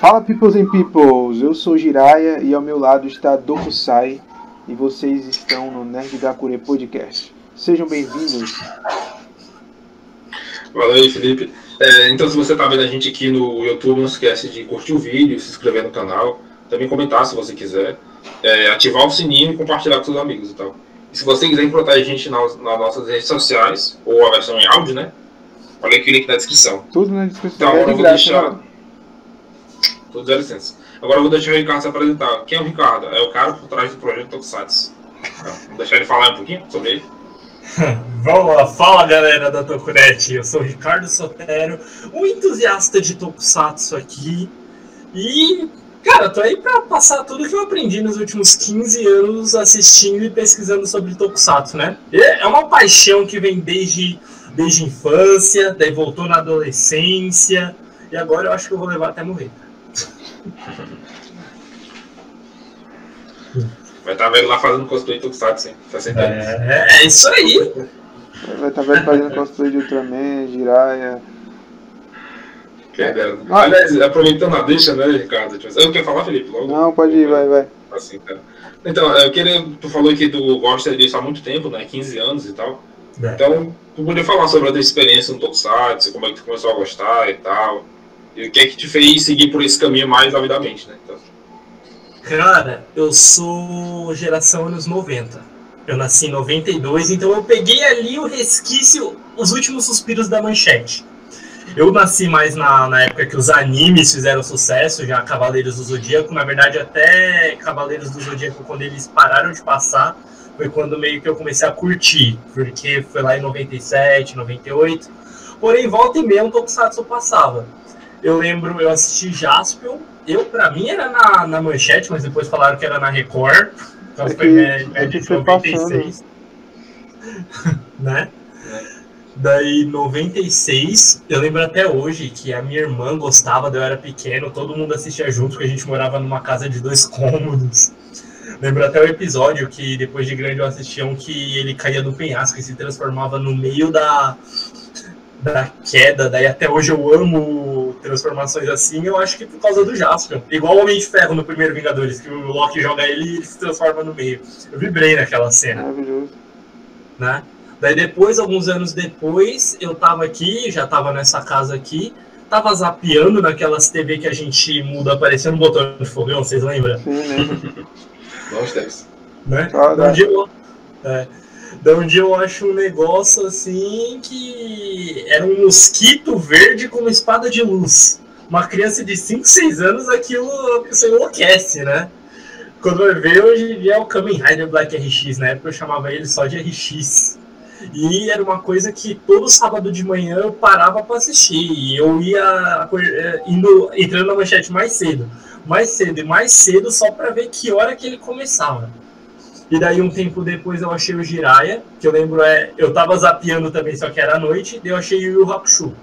Fala Peoples and Peoples, eu sou Jiraya e ao meu lado está Dokusai e vocês estão no Nerd Gakure Podcast. Sejam bem-vindos. Valeu, Felipe. É, então, se você está vendo a gente aqui no YouTube, não esquece de curtir o vídeo, se inscrever no canal, também comentar se você quiser, é, ativar o sininho e compartilhar com seus amigos e tal. E se você quiser encontrar a gente nas, nas nossas redes sociais, ou a versão em áudio, né? Olha aqui o link na descrição. Tudo na descrição. Então, é eu vou deixar. né? Tudo dá licença. Agora eu vou deixar o Ricardo se apresentar. Quem é o Ricardo? É o cara por trás do projeto Tokusatsu. Vou deixar ele falar um pouquinho sobre ele. Vamos lá, fala galera da Tokunet, eu sou o Ricardo Sotero, um entusiasta de Tokusatsu aqui. E, cara, tô aí pra passar tudo que eu aprendi nos últimos 15 anos assistindo e pesquisando sobre Tokusatsu, né? É uma paixão que vem desde, desde infância, daí voltou na adolescência, e agora eu acho que eu vou levar até morrer. Vai estar vendo lá fazendo cosplay de Tokusatsu, hein? Tá sentado. É, é isso aí. Vai estar vendo fazendo cosplay de Ultraman, Jiraya. Quem dera. Ah. Aliás, aproveitando a deixa, né, Ricardo? Tipo, Eu quero falar, Felipe? Logo? Não, pode ir, vai, vai. Assim, tá. Então, eu queria. Tu falou que tu gosta disso há muito tempo, né? 15 anos e tal. É. Então, tu podia falar sobre a tua experiência no Tokusatsu, como é que tu começou a gostar e tal. E o que é que te fez seguir por esse caminho mais avidamente, né? Então, Cara, eu sou geração anos 90. Eu nasci em 92, então eu peguei ali o resquício, os últimos suspiros da manchete. Eu nasci mais na, na época que os animes fizeram sucesso, já Cavaleiros do Zodíaco. Na verdade, até Cavaleiros do Zodíaco, quando eles pararam de passar, foi quando meio que eu comecei a curtir, porque foi lá em 97, 98. Porém, volta e meia um Tokusatsu passava. Eu lembro, eu assisti Jaspion. Eu, pra mim, era na, na manchete, mas depois falaram que era na Record. Então É foi que- que de foi 96. né? Daí, 96, eu lembro até hoje que a minha irmã gostava, eu era pequeno, todo mundo assistia junto, porque a gente morava numa casa de dois cômodos. Lembro até o episódio que depois de grande eu assistia um que ele caía do penhasco e se transformava no meio da, da queda. Daí até hoje eu amo transformações assim, eu acho que por causa do Jaspion. Igual o Homem de Ferro no primeiro Vingadores, que o Loki joga ele e ele se transforma no meio. Eu vibrei naquela cena Maravilhoso. né? Daí depois, alguns anos depois, eu tava aqui, já tava nessa casa aqui, tava zapeando naquelas TV que a gente muda aparecendo um botão de fogão, vocês lembram? Sim, né? nós temos. Né? Ah, onde eu, é, da onde eu acho um negócio assim que era um mosquito verde com uma espada de luz. Uma criança de 5, 6 anos, aquilo pessoa enlouquece, né? Quando vai ver, hoje em dia é o Kamen Rider Black RX, na época eu chamava ele só de RX. E era uma coisa que todo sábado de manhã eu parava para assistir. E eu ia eh, indo, entrando na manchete mais cedo. Mais cedo e mais cedo só para ver que hora que ele começava. E daí um tempo depois eu achei o Jiraya, que eu lembro é, eu tava zapeando também, só que era à noite, daí eu achei o Yu Hakusho.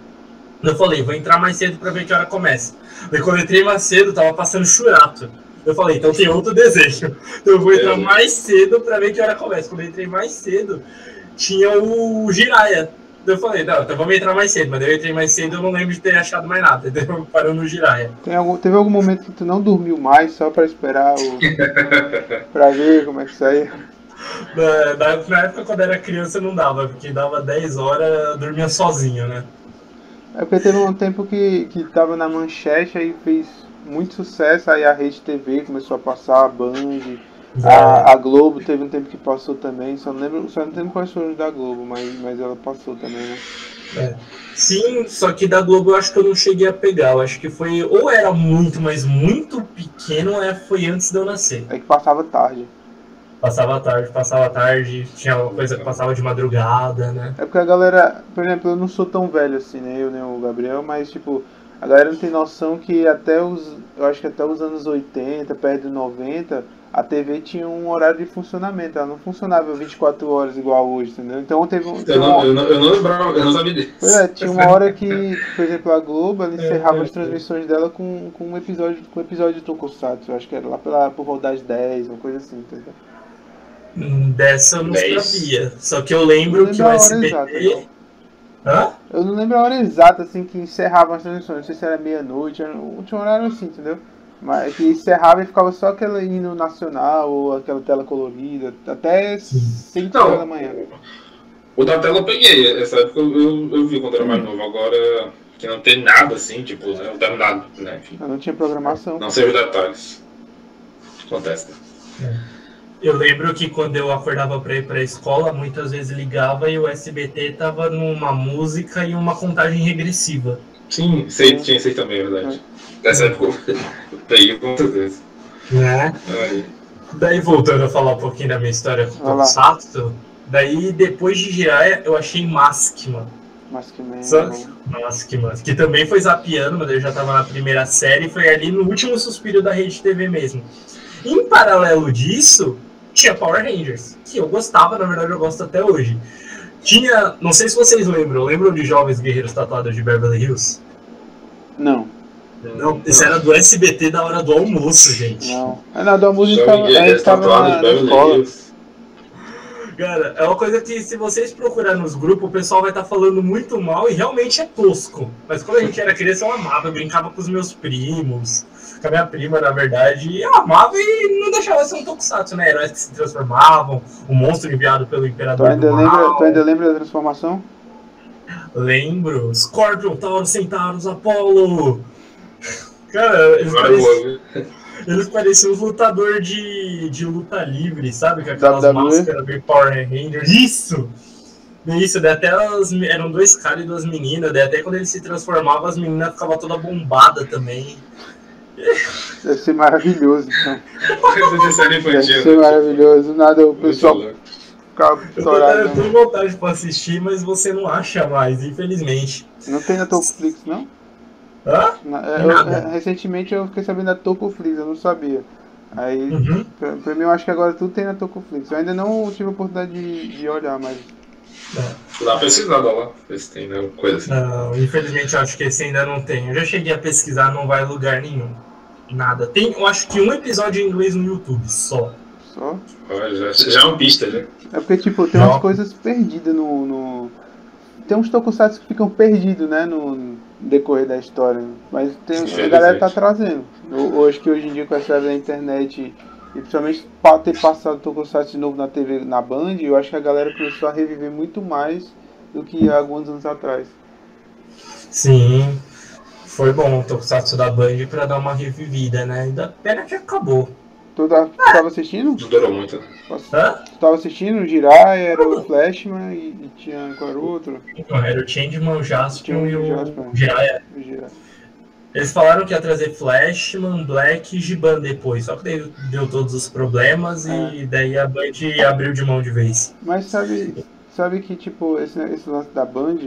Eu falei, vou entrar mais cedo para ver que hora começa. Daí quando eu entrei mais cedo, tava passando Churato. Eu falei, então tem outro desejo. Então eu vou entrar É. mais cedo para ver que hora começa. Quando eu entrei mais cedo, tinha o Jiraya. Eu falei, não, então vamos entrar mais cedo. Mas eu entrei mais cedo eu não lembro de ter achado mais nada. Eu parou no Jiraya. Algum, teve algum momento que tu não dormiu mais só pra esperar o. pra ver como é que? Na, na- na época, quando era criança, não dava, porque dava 10 horas, eu dormia sozinho, né? É porque teve um tempo que, que tava na manchete, aí fez muito sucesso, aí a Rede TV começou a passar, a Band, a, a Globo teve um tempo que passou também, só não lembro, só não lembro quais foram os da Globo, mas, mas ela passou também, né? Sim, só que da Globo eu acho que eu não cheguei a pegar. Eu acho que foi, ou era muito, mas muito pequeno, ou é- foi antes de eu nascer. É que passava tarde. Passava tarde, passava tarde, tinha uma coisa que passava de madrugada, né? É porque a galera, por exemplo, eu não sou tão velho assim, né? Eu nem o Gabriel, mas tipo, a galera não tem noção que até os. Eu acho que até os anos 80, perto de 90, a TV tinha um horário de funcionamento. Ela não funcionava 24 horas igual hoje, entendeu? Então teve um. Eu não, uma- eu, não, eu não lembrava, eu não sabia disso. Pois é, tinha uma hora que, por exemplo, a Globo ela encerrava é, as é. transmissões dela com, com um episódio com um episódio de Tokusatsu. Eu acho que era lá pela, por volta das 10, uma coisa assim, entendeu? Hum, Dessa eu não sabia. Só que eu lembro Não que lembro o a hora SBT. exata. Hã? Eu não lembro a hora exata assim que encerravam as transmissões. Não sei se era meia-noite, era tinha um horário assim, entendeu? Mas que encerrava e ficava só aquele hino nacional ou aquela tela colorida, até 5 horas da manhã. O da tela eu peguei, essa época eu, eu, eu vi quando era mais novo. Agora que não tem nada assim, tipo, né? Não tem nada, né? Enfim, Eu não tinha programação. não sei os detalhes. Acontece. né? Eu lembro que quando eu acordava pra ir pra escola, muitas vezes ligava e o SBT tava numa música e uma contagem regressiva. Sim, sei, tinha aí também, é verdade. Nessa época eu peguei com certeza. Né? Aí, Daí voltando a falar um pouquinho da minha história com o Tokusatsu, daí depois de Jiraiya eu achei Maskman. Mas que nem. Só- Maskman, que também foi zapiando, mas eu já tava na primeira série e foi ali no último suspiro da Rede TV mesmo. Em paralelo disso, tinha Power Rangers, que eu gostava, na verdade eu gosto até hoje. Tinha, não sei se vocês lembram, lembram de Jovens Guerreiros Tatuados de Beverly Hills? Não, Não, isso era do SBT da hora do almoço, gente. não. Não, da música Jovem a gente tava tatuado na, de na Beverly escola. Hills. Cara, é uma coisa que se vocês procurarem nos grupos, o pessoal vai estar falando muito mal e realmente é tosco. Mas quando a gente era criança, eu amava, eu brincava com os meus primos, com a minha prima, na verdade, e eu amava e não deixava de ser um tokusatsu, né? Heróis que se transformavam, o monstro enviado pelo Tu Imperador ainda, do lembra, tu ainda lembra da transformação? Lembro, Scorpion, Taurus, Centauros, Apollo. Cara, eles Agora pareciam, eles pareciam os lutadores de, de luta livre, sabe? Com aquelas WWE? máscaras bem Power Rangers. Isso! Isso, daí até as, eram dois caras e duas meninas, daí até quando ele se transformava, as meninas ficavam toda bombada também. Deve ser maravilhoso, então. Essa série Deve infantil. ser né? maravilhoso. Nada, o pessoal ficava estourado. eu tô com vontade pra assistir, mas você não acha mais, infelizmente. Não tem na Tocoflix, não? Hã? É, eu- nada. é, recentemente eu fiquei sabendo da Tocoflix, eu não sabia. Aí, Uhum. pra, pra mim, eu acho que agora tudo tem na Tocoflix. Eu ainda não tive a oportunidade de, de olhar, mas Dá uma pesquisada lá, ver se tem né, coisa assim. Não, infelizmente eu acho que esse ainda não tem. Eu já cheguei a pesquisar, não vai lugar nenhum. Nada. Tem, eu acho que um episódio em inglês no YouTube só. só. Já, já é uma pista, já. É porque, tipo, tem Não. umas coisas perdidas no, no- Tem uns tokusatsu que ficam perdidos, né, no decorrer da história. Mas tem, a galera tá trazendo. Eu, eu acho que hoje em dia, com essa era da internet, e principalmente pra ter passado tokusatsu de novo na TV, na Band, eu acho que a galera começou a reviver muito mais do que há alguns anos atrás. Sim. Foi bom o Tokusatsu da Band pra dar uma revivida, né? Ainda pena que acabou. Tu tá- tu tava assistindo? Não durou muito. Hã? Tu tava assistindo o Jiraiya, era o Flashman e, e tinha qual era o outro? Não, era o Changeman, o Jaspion e o. O Jiraiya. Eles falaram que ia trazer Flashman, Black e Giban depois. Só que daí deu todos os problemas e daí a Band abriu de mão de vez. Mas sabe, sabe que tipo, esse, esse lance da Band,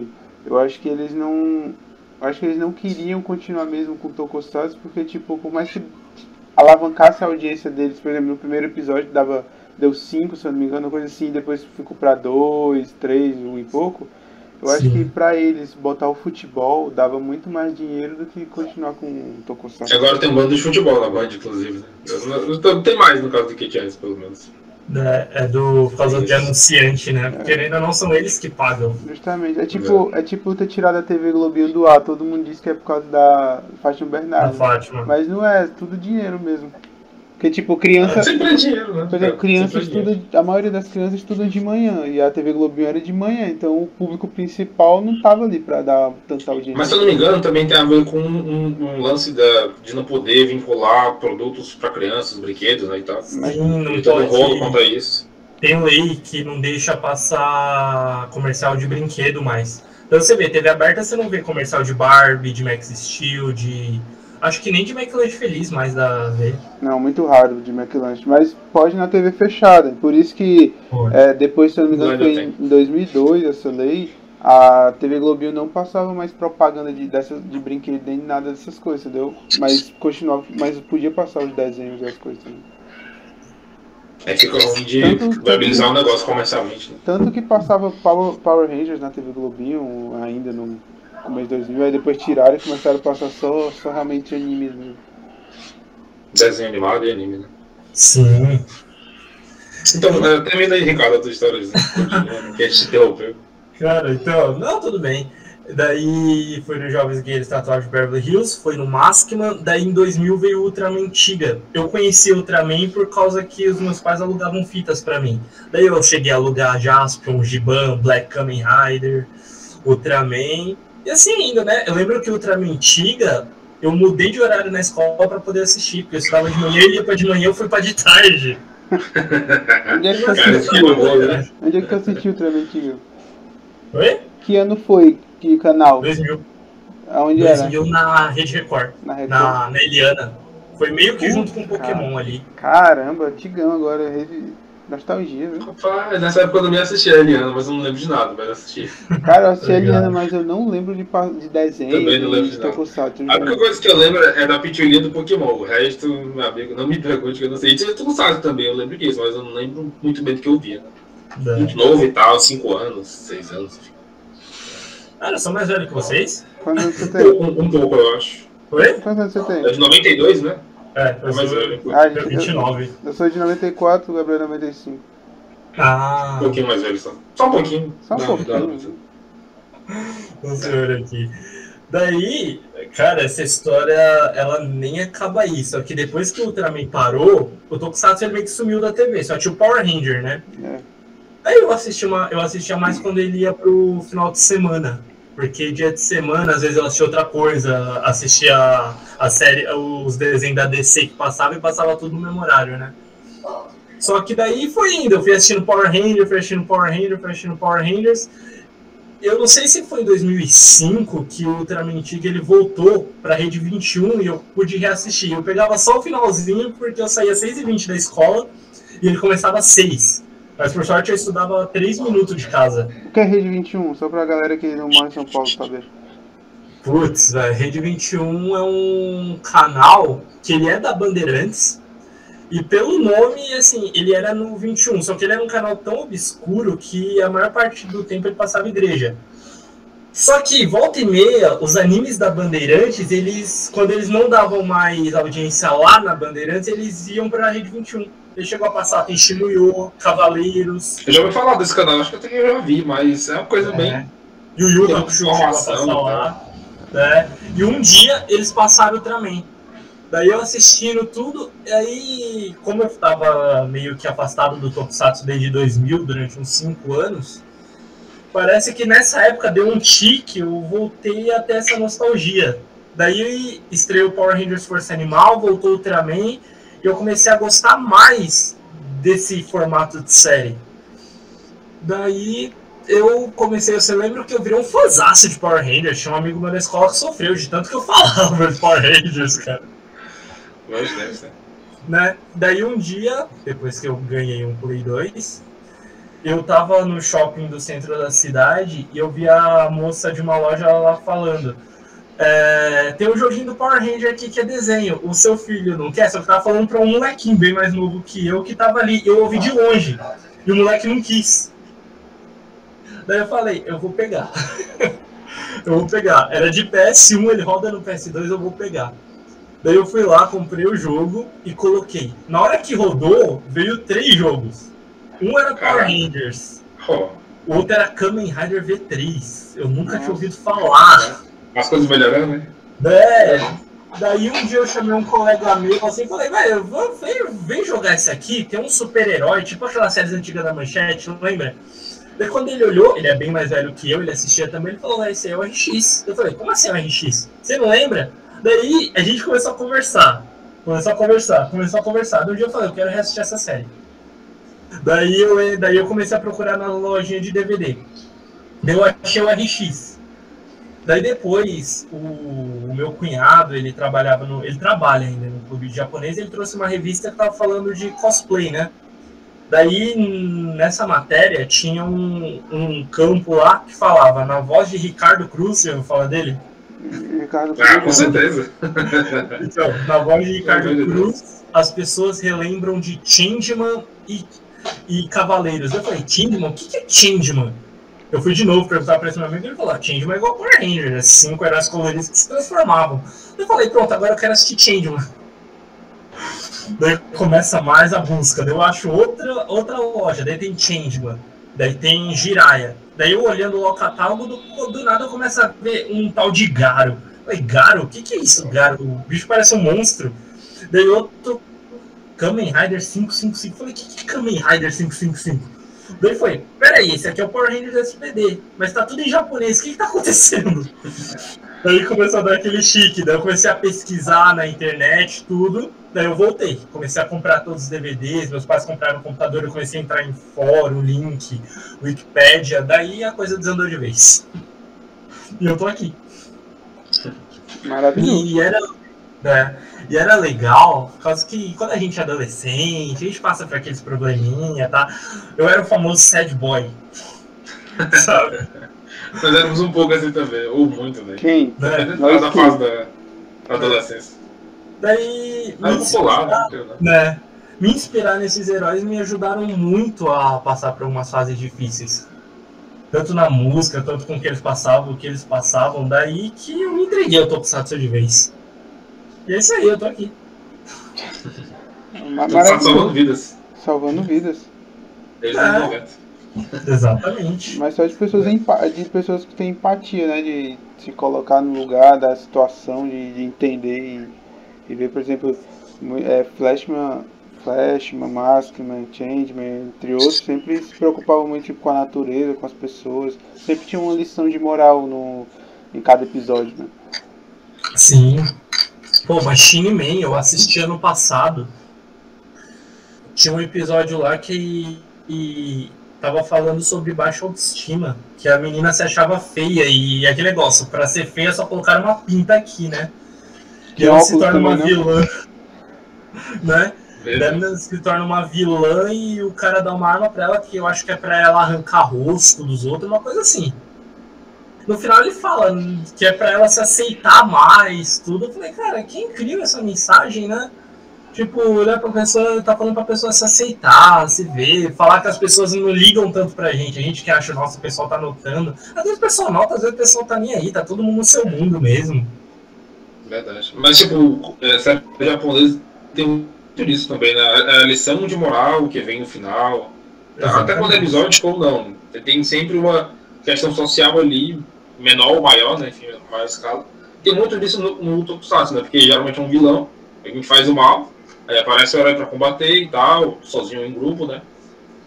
eu acho que eles não. Eu acho que eles não queriam continuar mesmo com o Tokusatsu, porque tipo, por mais que alavancasse a audiência deles, por exemplo, no primeiro episódio dava. Deu 5, se eu não me engano, uma coisa assim, depois ficou pra 2, 3, 1 e pouco. Eu acho Sim. que pra eles botar o futebol dava muito mais dinheiro do que continuar com o Tokusatsu. Agora tem um bando de futebol na Band, inclusive. Né? Não- Não tem mais no caso do que tinha antes, pelo menos. É, é do, por causa de anunciante, né? Porque ainda não são eles que pagam. Justamente. É tipo, é tipo ter tirado a TV Globinho do ar. Todo mundo diz que é por causa da Fátima Bernardo. Fátima. Mas não é, tudo dinheiro mesmo. Porque, tipo, criança. Sempre é dinheiro, né? Por exemplo, criança Sempre é dinheiro. estuda. A maioria das crianças estuda de manhã. E a TV Globinho era de manhã. Então o público principal não tava ali pra dar tanta audiência. Mas se eu não me engano, também tem a ver com um, um lance da, de não poder vincular produtos para crianças, brinquedos né, e tal. Sim, não Tem um rolo pode. quanto a isso. Tem lei que não deixa passar comercial de brinquedo mais. Então você vê, TV aberta você não vê comercial de Barbie, de Max Steel, de. Acho que nem de McLanche Feliz mais da ver. Não, muito raro de McLanche. Mas pode na TV fechada. Por isso que é, depois, se eu não me engano, foi em 2002 essa lei. A TV Globinho não passava mais propaganda de, dessas, de brinquedo nem nada dessas coisas, entendeu? Mas continuava, mas podia passar os desenhos e as coisas também. É que ruim de Tanto- viabilizar o negócio comercialmente. Né? Tanto que passava Power, Power Rangers na TV Globinho ainda no começo de 2000, aí depois tiraram e começaram a passar só, só realmente animes mesmo. Desenho animado e anime, né? Sim. Então, termina aí, Ricardo, a tua história, né? Que a gente interrompeu. Cara, então, não, tudo bem. Daí foi no Jovens Guerreiros Tatuagem de Beverly Hills, foi no Maskman, daí em 2000 veio o Ultraman Tiga. Eu conheci o Ultraman por causa que os meus pais alugavam fitas pra mim. Daí eu cheguei a alugar Jaspion, Giban, Black Kamen Rider, Ultraman. E assim ainda, né? Eu lembro que o Ultraman Tiga, eu mudei de horário na escola pra poder assistir, porque eu estudava de manhã, ele ia pra de manhã, eu fui pra de tarde. Onde é que Cara, assistiu? né? Onde é que tu assistiu o Traventinho? Oi? Que ano foi? Que canal? 2000. Aonde era? 2000 na Rede Record, Na Record. na, na Eliana. Foi meio que junto com o Pokémon ali. Caramba, antigão agora. revi- Nostalgia, viu? Rapaz, nessa época eu também assisti a Eliana, mas eu não lembro de nada, mas eu assisti. Cara, eu assisti a. Eliana, mas eu não lembro de, de desenho. Também não lembro de de nada. Tokusatsu. A única coisa que eu lembro é da pitulinha do Pokémon. O resto, meu amigo, não me pergunte que eu não sei. E tinha sabe também, eu lembro disso, mas eu não lembro muito bem do que eu via. Da... Muito novo e tal, 5 anos, 6 anos. enfim. Ah, eu sou mais velho que vocês? Quantos anos você tem? Um, um pouco, eu acho. Oi? Quantos anos você É tem? de 92, né? É, É eu mais sou velho. Ah, eu, eu, 29. eu sou de 94, o Gabriel é 95. Ah, Um pouquinho mais velho só. Só um pouquinho. Só um Dá- pouquinho. dá- o senhor aqui. Daí, cara, essa história, ela nem acaba aí. Só que depois que o Ultraman parou, o Tokusatsu ele meio que sumiu da TV. Só tinha o Power Ranger, né? É. Aí eu assistia, uma, eu assistia mais quando ele ia pro final de semana. Porque dia de semana, às vezes eu assistia outra coisa, assistia a série, os desenhos da DC que passava e passava tudo no mesmo horário, né? Só que daí foi indo, eu fui assistindo Power Ranger, fui assistindo Power Ranger, fui assistindo Power Rangers. Eu não sei se foi em 2005 que o Ultraman Tiga ele voltou pra Rede 21 e eu pude reassistir. Eu pegava só o finalzinho porque eu saía às 6h20 da escola e ele começava às 6 mas por sorte eu estudava 3 minutos de casa. O que é Rede 21? Só pra galera que não mora em São Paulo saber. Putz, velho, Rede 21 é um canal que ele é da Bandeirantes. E pelo nome, assim, ele era no 21, só que ele era um canal tão obscuro que a maior parte do tempo ele passava igreja. Só que, volta e meia, os animes da Bandeirantes, eles, quando eles não davam mais audiência lá na Bandeirantes, eles iam pra Rede 21. Ele chegou a passar, tem Shimuyo, Cavaleiros, Eu já ouvi falar desse canal, acho que eu já vi, mas é uma coisa bem. Yu Yu passar né, lá. né? E um dia eles passaram o Ultraman. Daí eu assistindo tudo, e aí, como eu tava meio que afastado do Tokusatsu desde 2000, durante uns 5 anos, parece que nessa época deu um tique, eu voltei até essa nostalgia. Daí estreou o Power Rangers Força Animal, voltou o Ultraman, e eu comecei a gostar mais desse formato de série. Daí eu comecei, você lembra que eu virei um fãzaço de Power Rangers, tinha um amigo meu na escola que sofreu de tanto que eu falava de Power Rangers, cara Mas deve ser. né? Daí um dia, depois que eu ganhei um Play 2, eu tava no shopping do centro da cidade e eu vi a moça de uma loja lá falando. É, tem um joguinho do Power Ranger aqui que é desenho. O seu filho não quer? Só que tava falando pra um molequinho bem mais novo que eu que tava ali. Eu ouvi de longe. E o moleque não quis. Daí eu falei, eu vou pegar. eu vou pegar. Era de PS1, ele roda no PS2, eu vou pegar. Daí eu fui lá, comprei o jogo e coloquei. Na hora que rodou, veio três jogos. Um era Power. Rangers, o outro era Kamen Rider V3. Eu nunca tinha ouvido falar. As coisas melhorando, né? É. Daí um dia eu chamei um colega meu assim falei, vamos- vem, vem jogar esse aqui, tem um super-herói, tipo aquelas séries antigas da manchete, não lembra? Daí quando ele olhou, ele é bem mais velho que eu, ele assistia também, ele falou, esse aí é o RX. Eu falei, como assim é o RX? Você não lembra? Daí a gente começou a conversar. Começou a conversar, começou a conversar. Daí um dia eu falei, eu quero reassistir essa série. Daí eu, daí eu comecei a procurar na lojinha de DVD. Daí eu achei o RX. Daí depois, o, o meu cunhado, ele trabalhava no. Ele trabalha ainda no clube de japonês, ele trouxe uma revista que tava falando de cosplay, né? Daí, nessa matéria, tinha um, um campo lá que falava, na voz de Ricardo Cruz, você ouviu falar dele? Ricardo Ah, com Cruz, certeza. Então, na voz de Ricardo. Cruz, as pessoas relembram de Changeman e, e Cavaleiros. Eu falei, Changeman? O que que é Changeman? Eu fui de novo perguntar pra esse meu amigo e ele falou, Changeman é igual Power Ranger, né? cinco heróis coloridos que se transformavam. Eu falei, pronto, agora eu quero assistir Changeman. Daí começa mais a busca, daí eu acho outra, outra loja, daí tem Changeman, daí tem Jiraiya, Daí eu olhando o catálogo, do, do nada começa a ver um tal de Garo. Eu falei, Garo? O que, que é isso, Garo? O bicho parece um monstro. Daí outro Kamen Rider 555. Falei, o que, que é Kamen Rider 555? Daí foi, peraí, esse aqui é o Power Rangers SPD, mas tá tudo em japonês, o que, que tá acontecendo? Daí começou a dar aquele chique, daí eu comecei a pesquisar na internet, tudo, daí eu voltei, comecei a comprar todos os DVDs, meus pais compraram um computador, eu comecei a entrar em fórum, link, Wikipedia, daí a coisa desandou de vez. E eu tô aqui. Maravilhoso. E era, né, e era legal, por causa que quando a gente é adolescente, a gente passa por aqueles probleminha, tá? Eu era o famoso sad boy. Sabe? Nós éramos um pouco assim também, ou muito, né? Quem? Né? Nós Na fase da da adolescência. Daí. Me popular, inspirar- né? né? Me inspirar nesses heróis me ajudaram muito a passar por umas fases difíceis. Tanto na música, tanto com o que eles passavam, o que eles passavam, daí que eu me entreguei ao Tokusatsu de vez. E é isso aí, eu tô aqui. Ma- Tudo tá salvando vidas. Salvando vidas. Desde É. os 90. Exatamente. Mas só de pessoas, de pessoas que têm empatia, né? De se colocar no lugar da situação, de, de entender e, e ver, por exemplo, é, Flashman, Flashman, Maskman, Changeman, entre outros, sempre se preocupavam muito tipo, com a natureza, com as pessoas. Sempre tinha uma lição de moral no, em cada episódio, né? Sim. Pô, Machine Man, eu assisti ano passado. Tinha um episódio lá que e tava falando sobre baixa autoestima, que a menina se achava feia e aquele negócio, pra ser feia só colocaram uma pinta aqui, né? Que E ela se torna uma né? vilã, né? Daí a Beleza. menina se torna uma vilã e o cara dá uma arma pra ela que eu acho que é pra ela arrancar rosto dos outros, uma coisa assim. No final ele fala que é pra ela se aceitar mais, tudo. Eu falei, cara, que incrível essa mensagem, né? Tipo, olhar pra pessoa, tá falando pra pessoa se aceitar, se ver, falar que as pessoas não ligam tanto pra gente. A gente que acha, nossa, o pessoal tá notando. Às vezes o pessoal nota, às vezes o pessoal tá nem aí, tá todo mundo no seu mundo mesmo. Verdade. Mas, tipo, é, série japonesa tem muito disso também, né? A, a lição de moral que vem no final. Até quando é episódio ou não. Tem sempre uma questão social ali, menor ou maior, né? Enfim, maior escala. Tem muito disso no, no Tokusatsu, né? Porque geralmente é um vilão, a gente faz o mal, aí aparece o herói pra combater e tal, sozinho em grupo, né?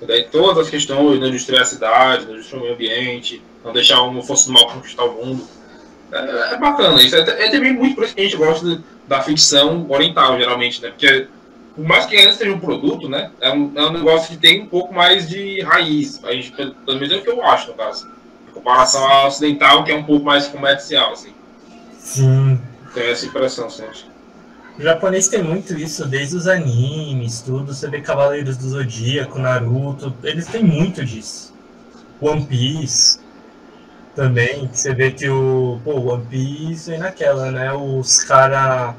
E daí todas as questões, não destruir a cidade, não destruir o meio ambiente, não deixar uma força do mal conquistar o mundo. É, é bacana, isso é, é também muito por isso que a gente gosta de- da ficção oriental, geralmente, né? Porque por mais que ainda seja um produto, né? É um, é um negócio que tem um pouco mais de raiz. A gente, pelo menos é o que eu acho, no caso. Comparação ao ocidental, que é um pouco mais comercial, assim. Sim. Tem essa impressão, sempre. O japonês tem muito isso, desde os animes, tudo. Você vê Cavaleiros do Zodíaco, Naruto, eles têm muito disso. One Piece também. Você vê que o. Pô, One Piece vem naquela, né? Os cara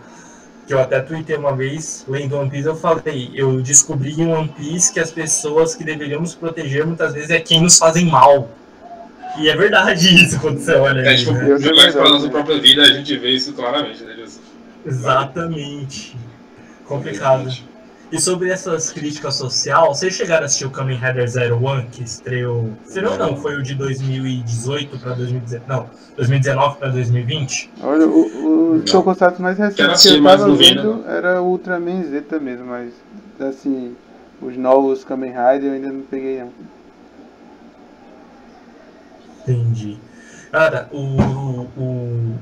Que eu até tuitei uma vez, lendo One Piece, eu falei, eu descobri em One Piece que as pessoas que deveriam nos proteger muitas vezes é quem nos fazem mal. E é verdade isso quando você olha É, tipo, né? Isso pra verdade, nossa né? própria vida, a gente vê isso claramente, né, José? Exatamente. Complicado. E sobre essas críticas social, vocês chegaram a assistir o Kamen Rider Zero One, que estreou. Estreou não, foi o de 2018 para 2019. Não, 2019 para 2020. Olha, o, o Não. Tokusatsu mais recente que eu tava vi, vendo era o Ultraman Zeta mesmo, mas assim, os novos Kamen Rider eu ainda não peguei não. Entendi. Cara, o, o,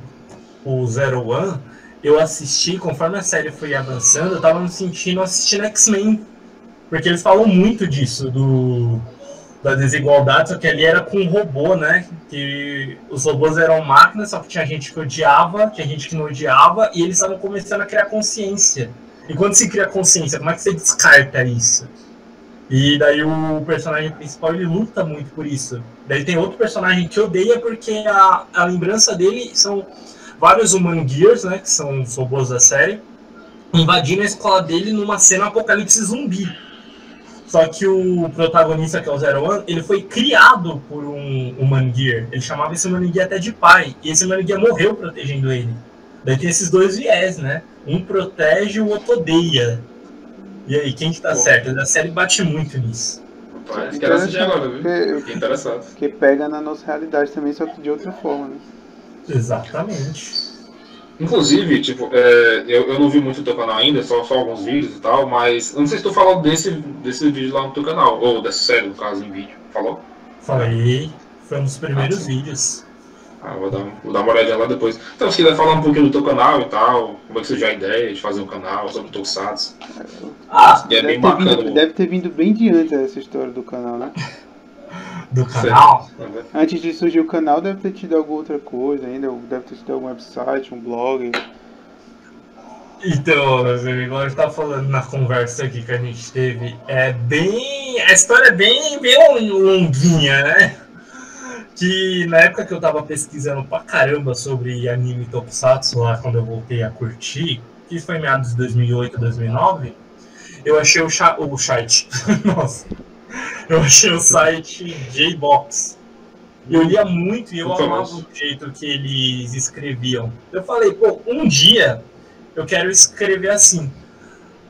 o Zero One, eu assisti, conforme a série foi avançando, eu tava me sentindo assistindo X-Men. Porque eles falam muito disso, do, da desigualdade, só que ali era com robô, né? Que os robôs eram máquinas, só que tinha gente que odiava, tinha gente que não odiava, e eles estavam começando a criar consciência. E quando se cria consciência, como é que você descarta isso? E daí o personagem principal ele luta muito por isso. Daí tem outro personagem que odeia porque a, a lembrança dele são vários Human Gears, né? Que são os robôs da série, invadindo a escola dele numa cena apocalipse zumbi. Só que o protagonista, que é o Zero One, ele foi criado por um Human Gear. Ele chamava esse Human Gear até de pai. E esse Human Gear morreu protegendo ele. Daí tem esses dois viés, né? Um protege o outro odeia. E aí, quem que tá Pô. certo? A série bate muito nisso. Rapaz, quero assistir agora, viu? Porque, Fiquei interessado. porque pega na nossa realidade também, só que de outra forma, né? Exatamente. Inclusive, tipo, é, eu, eu não vi muito o teu canal ainda, só, só alguns vídeos e tal, mas eu não sei se tu falou desse, desse vídeo lá no teu canal, ou dessa série, no caso, em vídeo. Falou? Falei, foi um dos primeiros vídeos. Ah, vou dar, vou dar uma olhadinha lá depois. Então, se quiser falar um pouquinho do teu canal e tal, como é que surgiu a ideia de fazer um canal sobre Tokusatsu. Ah, E é deve, bem bacana. vindo, deve ter vindo bem de antes essa história do canal, né? do canal. né? Antes de surgir o canal, deve ter tido alguma outra coisa ainda, deve ter tido algum website, um blog. Então, meus amigos, igual a gente tava falando na conversa aqui que a gente teve, é bem. A história é bem, bem longuinha, né? Que na época que eu tava pesquisando pra caramba sobre anime Tokusatsu, lá quando eu voltei a curtir, que foi meados de 2008, 2009, eu achei o, cha- o site. Nossa. Eu achei o site J-Box. Eu lia muito e eu Muito amava o jeito que eles escreviam. Eu falei, pô, um dia eu quero escrever assim.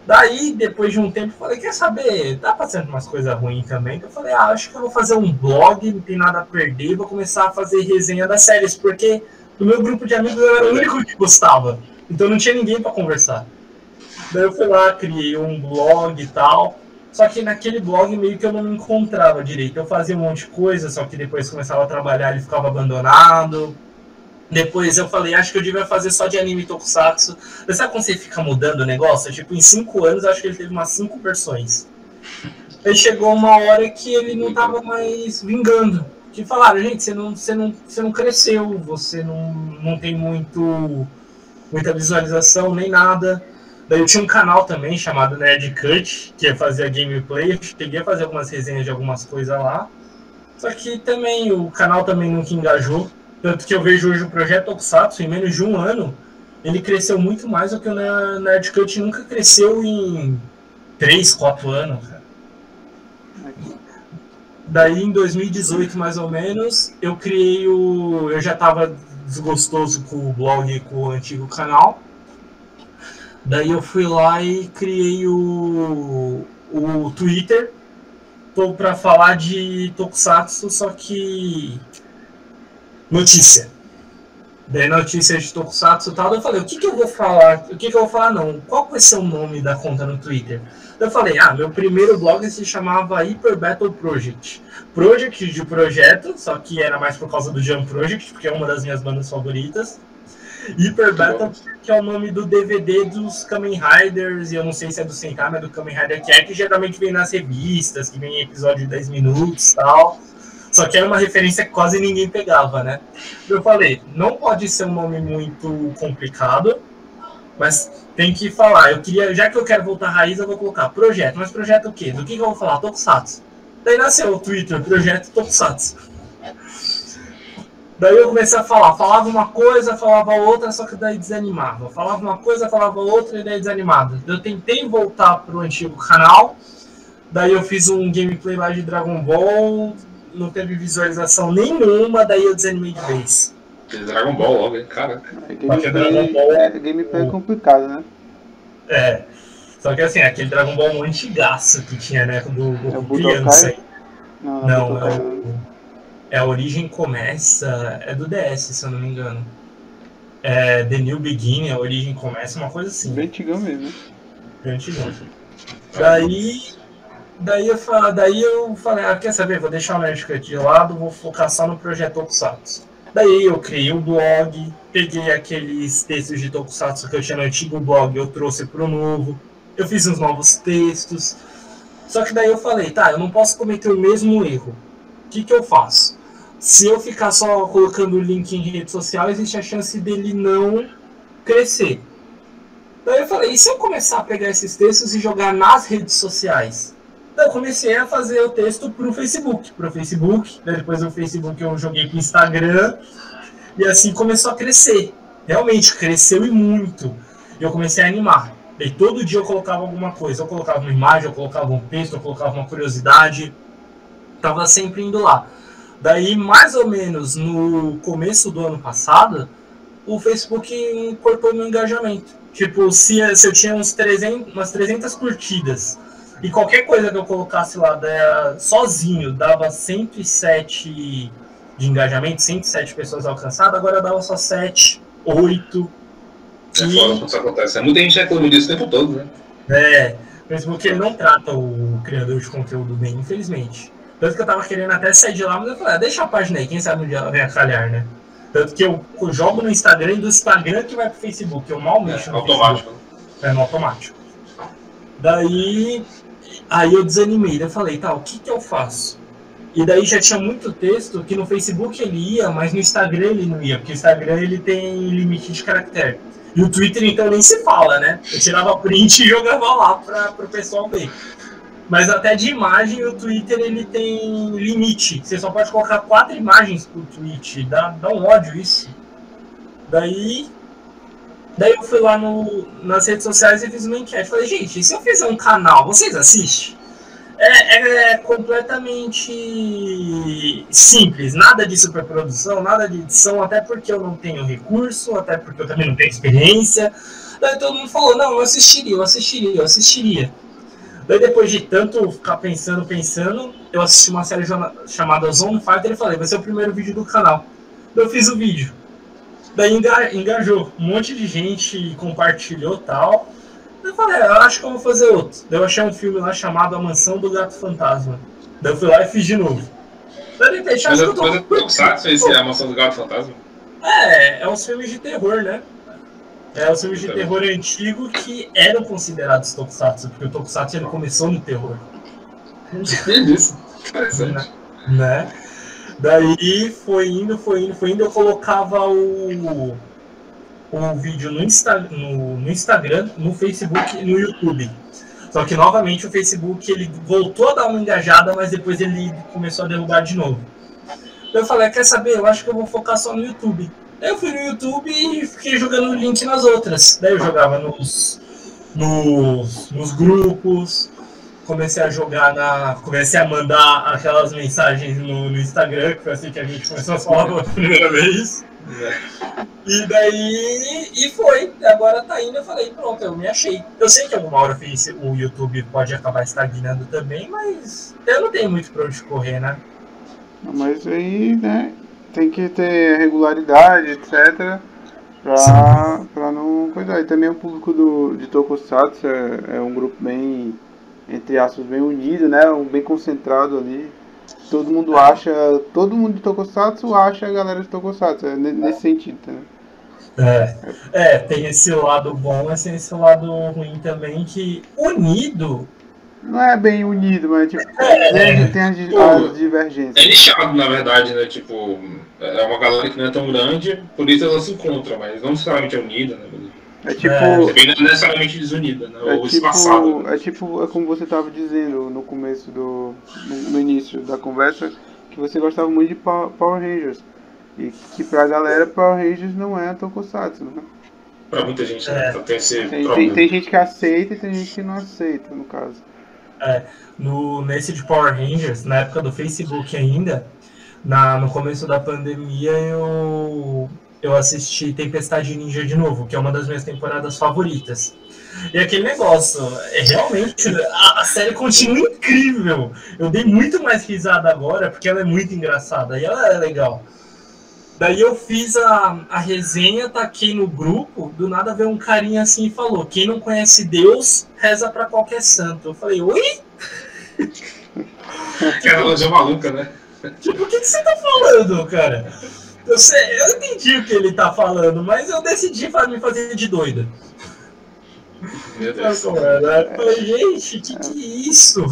Daí, depois de um tempo, falei, quer saber, tá passando umas coisas ruins também. Eu falei, ah, acho que eu vou fazer um blog, não tem nada a perder, vou começar a fazer resenha das séries, porque no meu grupo de amigos eu era o único que gostava. Então não tinha ninguém pra conversar. Daí eu fui lá, criei um blog e tal. Só que naquele blog meio que eu não me encontrava direito. Eu fazia um monte de coisa, só que depois começava a trabalhar ele ficava abandonado. Depois eu falei, acho que eu devia fazer só de anime tokusatsu. Mas sabe quando você fica mudando o negócio? Tipo, em cinco anos, acho que ele teve umas cinco versões. Aí chegou uma hora que ele não tava mais vingando. Que falaram, gente, você não, você não, você não cresceu, você não, não tem muito, muita visualização nem nada. Daí eu tinha um canal também chamado Nerd Cut, que fazia gameplay. Eu cheguei a fazer algumas resenhas de algumas coisas lá. Só que também o canal também nunca engajou. Tanto que eu vejo hoje o projeto Tokusatsu, em menos de um ano, ele cresceu muito mais do que o Ne- Nerd Cut nunca cresceu em 3, 4 anos. cara. Daí em 2018, mais ou menos, eu criei o. Eu já estava desgostoso com o blog e com o antigo canal. Daí eu fui lá e criei o, o Twitter tô pra falar de Tokusatsu, só que. Notícia. Daí notícia de Tokusatsu e tal. Eu falei, o que, que eu vou falar? O que, que eu vou falar não? Qual vai ser o nome da conta no Twitter? Eu falei, ah, meu primeiro blog se chamava Hyper Battle Project. Project de projeto, só que era mais por causa do Jump Project, porque é uma das minhas bandas favoritas. Hyper Battle, que é o nome do DVD dos Kamen Riders, e eu não sei se é do Sentai, mas é do Kamen Rider que é, que geralmente vem nas revistas, que vem em episódio de 10 minutos e tal. Só que era uma referência que quase ninguém pegava, né? Eu falei, não pode ser um nome muito complicado, mas tem que falar. Eu queria, já que eu quero voltar à raiz, eu vou colocar projeto. Mas projeto o quê? Do que, que eu vou falar? Tokusatsu. Daí nasceu o Twitter, projeto Tokusatsu. Daí eu comecei a falar, falava uma coisa, falava outra, só que daí desanimava. Falava uma coisa, falava outra e daí desanimava. Eu tentei voltar pro antigo canal, daí eu fiz um gameplay lá de Dragon Ball, não teve visualização nenhuma, daí eu desanimei de vez. Dragon Ball logo, hein? Caraca. É, Dragon gameplay, Ball- é, gameplay é complicado, né? É. Só que assim, aquele Dragon Ball antigaço que tinha, né? Do, do É o criança. Não, Não, Budokai é o. É a Origem Começa. É do DS, se eu não me engano. É The New Beginning, a Origem Começa, uma coisa assim. Bem antigão mesmo, né? Bem antigão. Daí. Daí eu, fa- daí eu falei, ah, quer saber? Vou deixar o Nerdcut de lado, vou focar só no projeto Tokusatsu. Daí eu criei um blog, peguei aqueles textos de Tokusatsu que eu tinha no antigo blog, eu trouxe pro novo. Eu fiz uns novos textos. Só que daí eu falei, tá, eu não posso cometer o mesmo erro. O que, que eu faço? Se eu ficar só colocando o link em rede social, existe a chance dele não crescer. Daí eu falei, e se eu começar a pegar esses textos e jogar nas redes sociais? Então eu comecei a fazer o texto pro Facebook, pro Facebook, daí depois o Facebook eu joguei pro Instagram, e assim começou a crescer. Realmente, cresceu e muito. E eu comecei a animar. Daí todo dia eu colocava alguma coisa, eu colocava uma imagem, eu colocava um texto, eu colocava uma curiosidade. Tava sempre indo lá. Daí, mais ou menos no começo do ano passado, o Facebook cortou meu engajamento. Tipo, se, se eu tinha uns 300, umas 300 curtidas E qualquer coisa que eu colocasse lá da, sozinho dava 107 de engajamento, 107 pessoas alcançadas, agora dava só 7, 8. É foda quando isso acontece. Muita gente reclama disso o tempo todo, né? É, o Facebook ele não trata o criador de conteúdo bem, infelizmente. Tanto que eu tava querendo até sair de lá, mas eu falei, ah, deixa a página aí, quem sabe um dia ela vem a calhar, né? Tanto que eu jogo no Instagram e do Instagram que vai pro Facebook, eu mal mexo É no automático. Facebook. É no automático. Daí, aí eu desanimei, eu falei, tá, o que que eu faço? E daí já tinha muito texto que no Facebook ele ia, mas no Instagram ele não ia, porque o Instagram ele tem limite de caractere. E o Twitter então nem se fala, né? Eu tirava print e jogava lá para o pessoal ver. Mas até de imagem o Twitter ele tem limite. Você só pode colocar quatro imagens por tweet. Dá, dá um ódio isso. Daí, daí eu fui lá no, nas redes sociais e fiz uma enquete. Falei, gente, e se eu fizer um canal, vocês assistem? É, é completamente simples, nada de superprodução, nada de edição, até porque eu não tenho recurso, até porque eu também não tenho experiência. Daí todo mundo falou, não, eu assistiria, eu assistiria, eu assistiria. Daí depois de tanto ficar pensando, pensando, eu assisti uma série chamada Zone Fighter e falei, vai ser o primeiro vídeo do canal. Daí eu fiz o vídeo. Daí engajou, um monte de gente compartilhou tal. Eu falei, é, eu acho que eu vou fazer outro. Daí eu achei um filme lá chamado A Mansão do Gato Fantasma. Daí eu fui lá e fiz de novo. Daí repente, Mas acho eu que eu tô tô... esse é a mansão do gato fantasma. É, é uns filmes de terror, né? É os filmes de Tá terror antigo que eram considerados tokusatsu, porque o tokusatsu ele começou no terror, Isso. Interessante. né? Daí foi indo, foi indo, foi indo, eu colocava o, o vídeo no, Insta, no, no Instagram, no Facebook e no YouTube. Só que novamente o Facebook ele voltou a dar uma engajada, mas depois ele começou a derrubar de novo. Eu falei, quer saber? Eu acho que eu vou focar só no YouTube. Daí eu fui no YouTube e fiquei jogando link nas outras. Daí eu jogava nos, nos, nos grupos, comecei a jogar na. Comecei a mandar aquelas mensagens no, no Instagram, que foi assim que a gente começou a falar pela primeira vez. E daí. E foi. Agora tá indo, eu falei, pronto, eu me achei. Eu sei que alguma hora o YouTube pode acabar estagnando também, mas eu não tenho muito pra onde correr, né? Mas aí, né, tem que ter regularidade, etc. Pra, pra não coisar. E também o público do, de Tokusatsu é, é um grupo bem, entre aspas, bem unido, né? Um bem concentrado ali. Todo mundo acha, todo mundo de Tokusatsu acha a galera de Tokusatsu, é ne- nesse sentido, né? É, é, tem esse lado bom, mas tem esse lado ruim também, que unido. Não é bem unido, mas tipo, É, tem, tem as, Pô, as É divergências. lixado, na verdade, né? Tipo, é uma galera que não é tão grande, por isso ela se encontra, mas não necessariamente é unida, né? É tipo. É. Não é necessariamente desunida, né? É Ou espaçada. tipo, é tipo, é como você estava dizendo no começo do. No, no início da conversa, que você gostava muito de Pow- Power Rangers. E que pra galera Power Rangers não é Tokusatsu, né? Pra muita gente, É. né? Então tem esse Tem, tem, tem gente que aceita e tem gente que não aceita, no caso. no, nesse de Power Rangers, na época do Facebook ainda, na, no começo da pandemia, eu, eu assisti Tempestade Ninja de novo, que é uma das minhas temporadas favoritas. E aquele negócio, é realmente, a, a série continua incrível. Eu dei muito mais risada agora, porque ela é muito engraçada e ela é legal. Daí eu fiz a, a resenha, taquei no grupo, do nada veio um carinha assim e falou: Quem não conhece Deus, reza pra qualquer santo. Eu falei, oi? Aquela loja maluca, né? Tipo, o que, que você tá falando, cara? Eu, sei, eu entendi o que ele tá falando, mas eu decidi me fazer de doida. Meu Deus. Sabe como é, né? Eu falei, gente, que que é isso?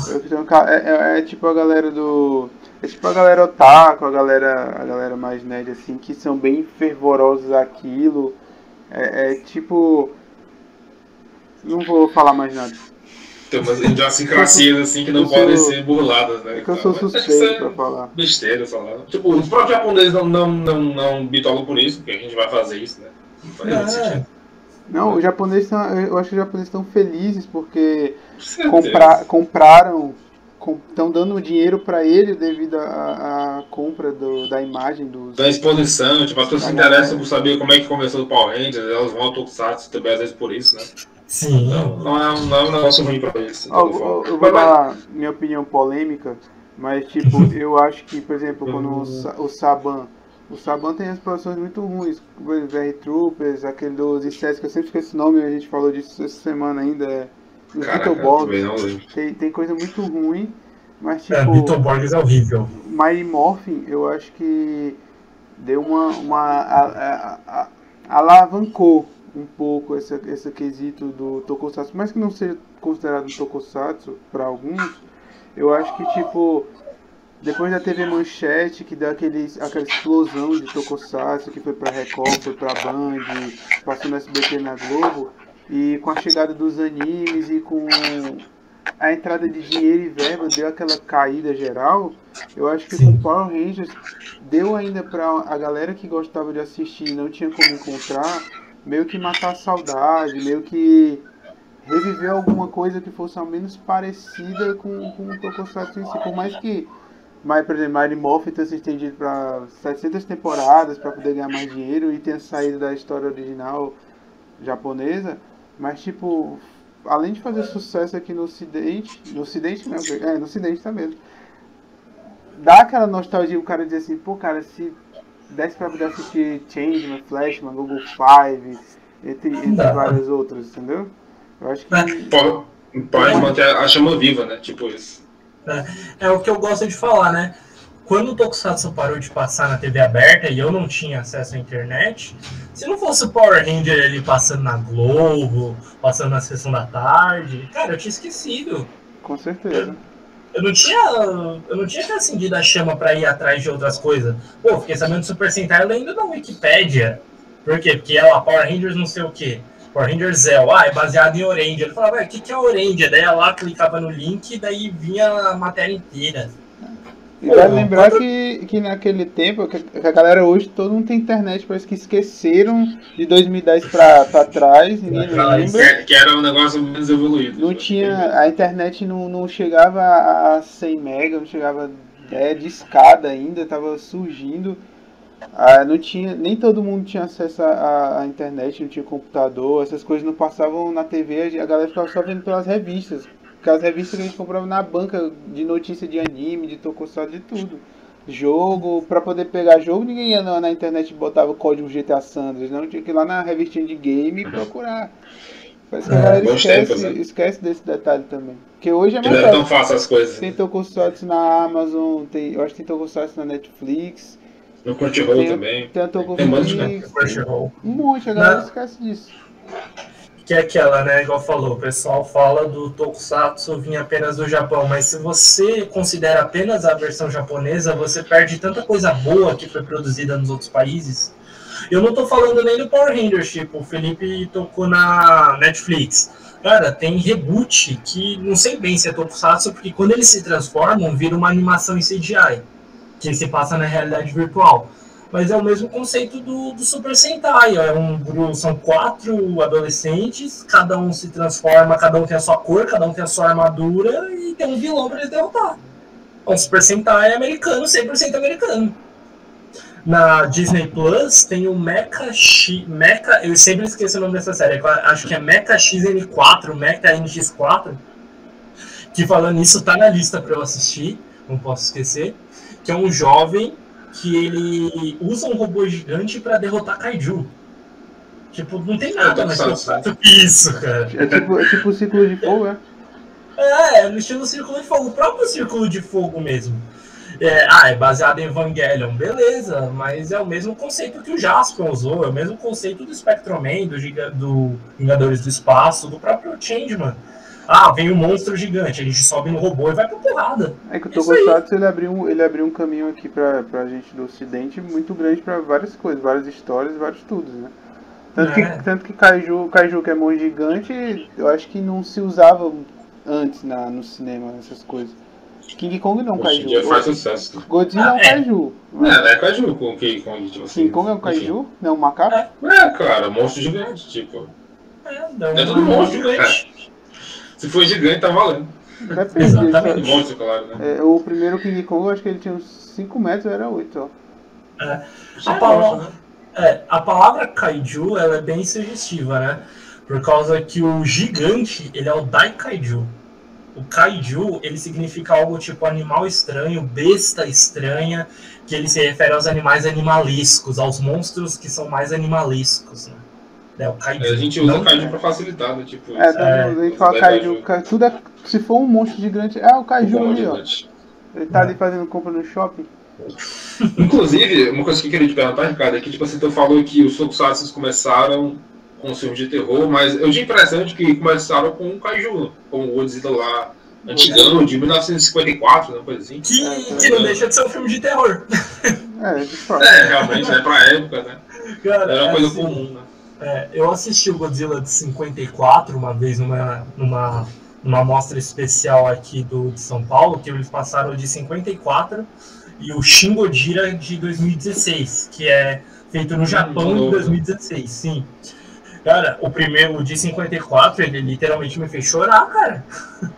É, é- é tipo a galera do. É tipo a galera otaku, a galera, a galera mais nerd assim, que são bem fervorosos aquilo. É, é tipo. Não vou falar mais nada. Tem umas idiosincrasias assim que não sou- podem ser burladas, né? É que eu sou suspeito é pra falar. Besteira falar. Tipo, os próprios japoneses não, não, não, não bitolam por isso, porque a gente vai fazer isso, né? Não faz muito É, sentido. Não, os japoneses estão. Eu acho que os japoneses estão felizes porque compra, compraram estão dando dinheiro para ele devido à compra do, da imagem dos. Da exposição, tipo, as pessoas se interessam por saber como é que começou o Power Rangers, elas vão ao Tokusatsu também, às vezes por isso, né? Sim. Então, não é, um- não é um negócio ruim pra eles. eu, forma. eu vou dar minha opinião polêmica, mas tipo, eu acho que, por exemplo, quando o, o Saban. O Saban tem as produções muito ruins, o VR Troopers, aquele dos Insetos, que eu sempre esqueço o nome, a gente falou disso essa semana ainda, é. Os Caraca, Beetleborgs. não. Tem, tem coisa muito ruim, mas É, tipo. Beetleborgs é horrível. Mighty Morphin, eu acho que deu uma. uma a- a- a- alavancou um pouco esse, esse quesito do Tokusatsu, mas que não seja considerado um Tokusatsu para alguns, eu acho que tipo. Depois da TV Manchete, que deu aquele, aquela explosão de Tokusatsu, que foi pra Record, foi pra Band, passou no SBT na Globo, e com a chegada dos animes e com a entrada de dinheiro e verba deu aquela caída geral, eu acho que Sim. com Power Rangers deu ainda pra a galera que gostava de assistir e não tinha como encontrar, meio que matar a saudade, meio que reviver alguma coisa que fosse ao menos parecida com, com o Tokusatsu em si, por mais que mas, por exemplo, Mighty Morphin tenha se estendido para 700 temporadas para poder ganhar mais dinheiro e tenha saído da história original japonesa, mas tipo, além de fazer sucesso aqui no ocidente, no ocidente não, é, no ocidente tá mesmo. Dá aquela nostalgia o cara dizer assim, pô cara, se desse pra poder assistir Changeman, Flashman, Google Five, entre, entre várias outras, entendeu? Eu acho que. Pode, pode manter a chama viva, né? Tipo isso. É o que eu gosto de falar, né? Quando o Tokusatsu parou de passar na TV aberta e eu não tinha acesso à internet, se não fosse o Power Ranger ali passando na Globo, passando na sessão da tarde, cara, eu tinha esquecido. Com certeza. Eu não tinha. Eu não tinha acendido a chama pra ir atrás de outras coisas. Pô, fiquei sabendo do Super Sentai lendo na Wikipédia. Por quê? Porque é lá, Power Rangers não sei o quê. Power Rangers Zell, ah, é baseado em Orange. Eu falava, "Ué, o que, que é Orange? Daí ia lá, clicava no link e daí vinha a matéria inteira. E vale Pô, lembrar quando- que, que naquele tempo, que que a galera hoje, todo mundo tem internet, parece que esqueceram de 2010 pra, pra trás, ninguém lembra. é- que era um negócio menos evoluído. Não tinha, a internet não, não chegava a 100 mega, não chegava é, de escada ainda, tava surgindo. Ah, não tinha, nem todo mundo tinha acesso à, à internet, não tinha computador, essas coisas não passavam na TV, a galera ficava só vendo pelas revistas. Aquelas revistas que a gente comprava na banca de notícia de anime, de tokusatsu, de tudo. Jogo, pra poder pegar jogo, ninguém ia na, na internet e botava o código GTA Sanders, não tinha que ir lá na revistinha de game e procurar. Parece que a É, galera bons esquece, tempos, né? esquece desse detalhe também. Porque hoje é mais não é tão fácil. fácil as coisas. Tem Tokusatsu na Amazon, tem, eu acho que tem Tokusatsu na Netflix, No Crunchyroll Tem- também. tem a Tem um monte Crunchyroll. um monte, a galera Não. esquece disso. Que é aquela, né? Igual falou, o pessoal fala do Tokusatsu vir apenas do Japão, mas se você considera apenas a versão japonesa, você perde tanta coisa boa que foi produzida nos outros países. Eu não tô falando nem do Power Rangers, tipo, o Felipe tocou na Netflix. Cara, tem reboot que não sei bem se é Tokusatsu, porque quando eles se transformam, vira uma animação em CGI, que se passa na realidade virtual. Mas é o mesmo conceito do, do Super Sentai. É um grupo, são quatro adolescentes, cada um se transforma, cada um tem a sua cor, cada um tem a sua armadura e tem um vilão pra eles derrotar. É um Super Sentai americano, 100% americano. Na Disney Plus tem o Mecha X. Mecha, eu sempre esqueço o nome dessa série, eu acho que é Mecha XN4, Mecha NX4. Que falando nisso, tá na lista pra eu assistir, não posso esquecer. Que é um jovem que ele usa um robô gigante pra derrotar Kaiju. Tipo, não tem nada mais sensato que isso, cara. É tipo, é tipo o ciclo de fogo, é? É, no estilo Círculo de Fogo, o próprio Círculo de Fogo mesmo. É, ah, é baseado em Evangelion, beleza, mas é o mesmo conceito que o Jaspion usou, é o mesmo conceito do Spectroman, do, Giga, do Vingadores do Espaço, do próprio Changeman. Ah, vem um monstro gigante, a gente sobe no robô e vai pra porrada. É que o Isso aí. Tokusatsu ele abriu, um- ele abriu um caminho aqui pra, pra gente do ocidente muito grande pra várias coisas, várias histórias, vários tudos, né? Tanto que, É. tanto que Kaiju, Kaiju, que é monstro gigante, eu acho que não se usava antes na, no cinema, essas coisas. King Kong não é um Hoje Kaiju. faz sucesso. Godzilla é um Ah, é. Kaiju. É, é Kaiju com King Kong, tipo assim. King Kong é um Kaiju? Não, é um macaco? É. Enfim. É, cara, monstro gigante, tipo. É, dá É um tudo monstro, gigante. Se for gigante, tá valendo. Depende. Exatamente. Monstro, claro, né? é, o primeiro King Kong, eu acho que ele tinha uns 5 metros, era 8, ó. Isso A é palavra, né? é, a palavra kaiju ela é bem sugestiva, né? Por causa que o gigante, ele é o Daikaiju. O kaiju, ele significa algo tipo animal estranho, besta estranha, que ele se refere aos animais animalescos, aos monstros que são mais animalescos, né? É o kaiju. É, a gente usa Não- kaiju pra facilitar, né? Tipo, É, isso. É, fala é Kaiju. Tudo é, se for um monstro gigante, é o Kaiju ali, ó. Ele tá ali fazendo compra no shopping. Inclusive, uma coisa que eu queria te perguntar, Ricardo, é que tipo, assim, tu falou que os Tokusatsu começaram com os filmes de terror, mas eu tinha a impressão de que começaram com o Kaiju, com o Godzilla lá, antigão, de 1954, né, coisa assim. Que, É, que não deixa de ser um filme de terror. É. É, realmente, né, pra época, né, Cara, era uma é coisa assim, comum, né. É, eu assisti o Godzilla de 54 uma vez numa, numa, numa mostra especial aqui do, de São Paulo, que eles passaram de 54 e o Shin Godzilla de 2016, que é feito no Japão em novo. 2016, sim. Cara, o primeiro, o de 54, ele literalmente me fez chorar, cara.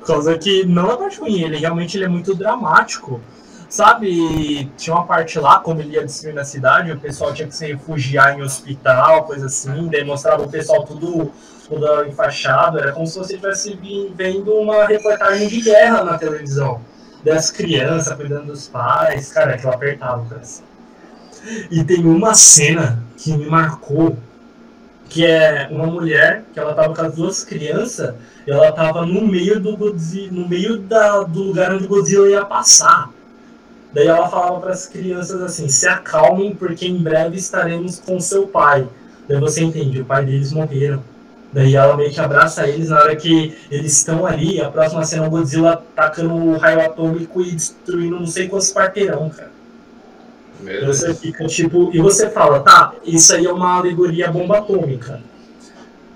Por causa que não é parte ruim, ele realmente ele é muito dramático. Sabe, tinha uma parte lá, como ele ia destruindo a cidade, o pessoal tinha que se refugiar em hospital, coisa assim, daí mostrava o pessoal tudo, tudo enfaixado, era como se você estivesse vendo uma reportagem de guerra na televisão. Das crianças cuidando dos pais, cara, aquilo apertava coração. E tem uma cena que me marcou, que é uma mulher, que ela tava com as duas crianças, e ela tava no meio do Godzilla, no meio da, do lugar onde o Godzilla ia passar. Daí ela falava para as crianças assim: se acalmem, porque em breve estaremos com seu pai. Daí você entende, o pai deles morreram. Daí ela meio que abraça eles na hora que eles estão ali. A próxima cena é o Godzilla tacando o raio atômico e destruindo não sei quantos quarteirão, cara. Meu E Deus. você fica tipo. E você fala, tá, isso aí é uma alegoria bomba atômica.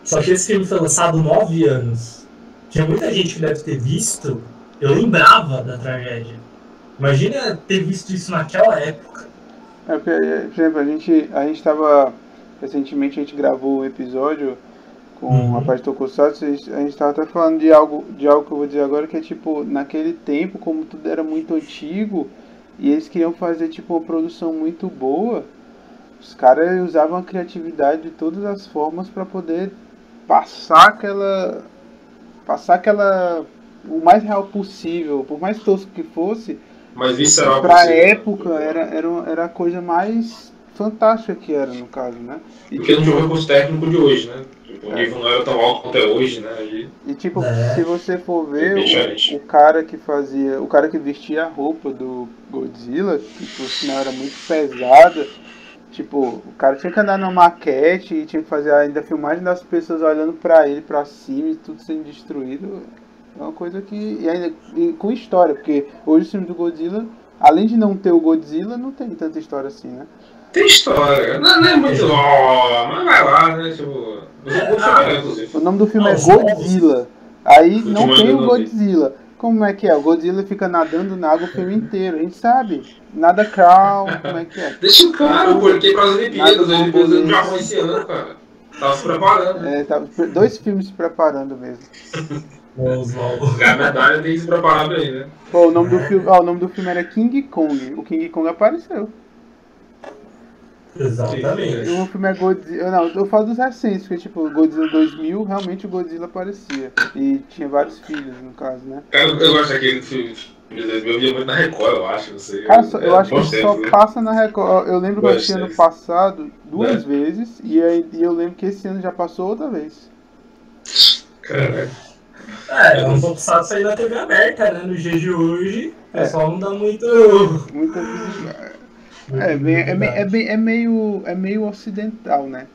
Só que esse filme foi lançado nove anos. Tinha muita gente que deve ter visto. Eu lembrava da tragédia. Imagina ter visto isso naquela época. É porque, por exemplo, a gente, a gente tava. Recentemente a gente gravou um episódio com Uhum. a parte do Tokusatsu, a gente a gente tava até falando de algo, de algo que eu vou dizer agora, que é tipo, naquele tempo, como tudo era muito antigo, e eles queriam fazer tipo uma produção muito boa, os caras usavam a criatividade de todas as formas para poder passar aquela. passar aquela. o mais real possível, por mais tosco que fosse, Mas visceral pra possível, época era, era, era a coisa mais fantástica que era, no caso, né? E, Porque não jogou com os técnicos de hoje, né? Tipo, o É. nível não era tão alto quanto é hoje, né? E e, tipo, É. se você for ver, É o, o cara que fazia. O cara que vestia a roupa do Godzilla, que por sinal era muito pesada, tipo, o cara tinha que andar numa maquete e tinha que fazer ainda a filmagem das pessoas olhando pra ele, pra cima e tudo sendo destruído. É uma coisa que. E ainda e com história, porque hoje o filme do Godzilla, além de não ter o Godzilla, não tem tanta história assim, né? tem história, não, não é muito. Ó, mas vai lá, né? Tipo. Vou chorar, inclusive. O nome do filme Não, é Godzilla. Aí O não tem o. Godzilla. Como é que é? O Godzilla fica nadando na água o filme inteiro, a gente sabe. Nada calmo, como é que é? Deixa o cara, pô, ele quer ir pras Olimpíadas, as Olimpíadas Japão esse ano, cara. Tava se preparando. É, tá, dois filmes se preparando mesmo. Oswaldo. Ganhar medalha tem que se preparar bem, né? Pô, o nome do filme, ó, o nome do filme era King Kong. O King Kong apareceu. Exatamente. E o filme é Godzilla. Não, eu falo dos recentes, porque tipo, Godzilla 2000, realmente o Godzilla aparecia. E tinha vários filhos, no caso, né? Cara, eu gosto daquele filme de 2000, eu via muito na Record, eu acho, não sei. Cara, só- eu É, acho que só né? passa na Record. Eu lembro que eu assisti ano passado duas É. vezes. E, aí, e eu lembro que esse ano já passou outra vez. Caraca. É, é um tokusatsu aí na TV aberta, né? No dia de hoje, o É. pessoal não dá muito. Muita. É, bem, é, me- é, bem- é meio, é meio ocidental, né?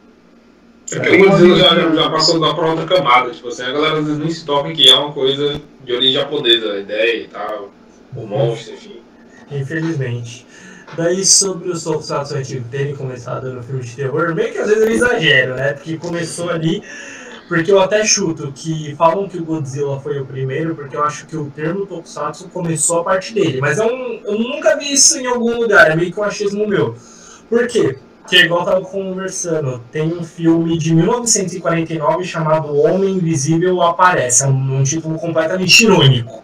É porque o Godzilla já, já- já passou da pra outra camada, tipo assim, a galera às vezes nem se toca que é uma coisa de origem japonesa, a ideia e tal, o monstro, enfim. Infelizmente. Daí sobre os tokusatsu antigos terem começado no filme de terror, meio que às vezes eu exagero, né? Porque começou ali. Porque eu até chuto que falam que o Godzilla foi o primeiro, porque eu acho que o termo tokusatsu começou a partir dele. Mas eu, eu nunca vi isso em algum lugar, é meio que um achismo meu. Por quê? que é igual eu tava conversando, tem um filme de 1949 chamado Homem Invisível Aparece. É um, um título completamente irônico.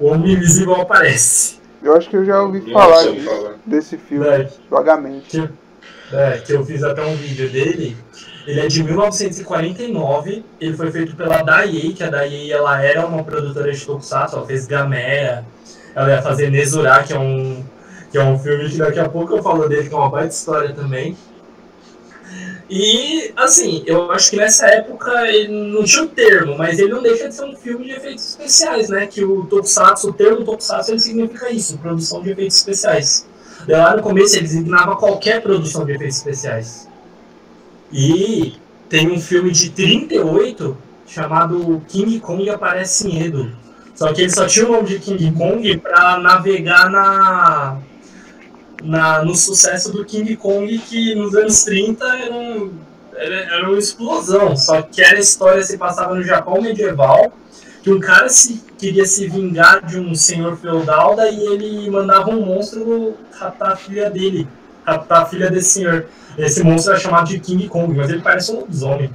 O Homem Invisível Aparece. Eu acho que eu já ouvi falar falar. desse filme, É. vagamente. que, é, que eu fiz até um vídeo dele. Ele é de 1949, ele foi feito pela Daiei, que a Daiei ela era uma produtora de tokusatsu, ela fez Gamera, ela ia fazer Nezura, que é um que é um filme que daqui a pouco eu falo dele, que é uma baita história também. E, assim, eu acho que nessa época ele não tinha o termo, mas ele não deixa de ser um filme de efeitos especiais, né? Que o Tokusatsu, o termo Tokusatsu, ele significa isso, produção de efeitos especiais. Lá no começo ele designava qualquer produção de efeitos especiais. E tem um filme de 38 chamado King Kong Aparece em Edo. Só que ele só tinha o nome de King Kong pra navegar na, na, no sucesso do King Kong, que nos anos 30 era, um, era, era uma explosão. Só que era história se passava no Japão medieval, que um cara se, queria se vingar de um senhor feudal, daí ele mandava um monstro raptar a filha dele, raptar a filha desse senhor. Esse monstro era chamado de King Kong, mas ele parece um lobisomem.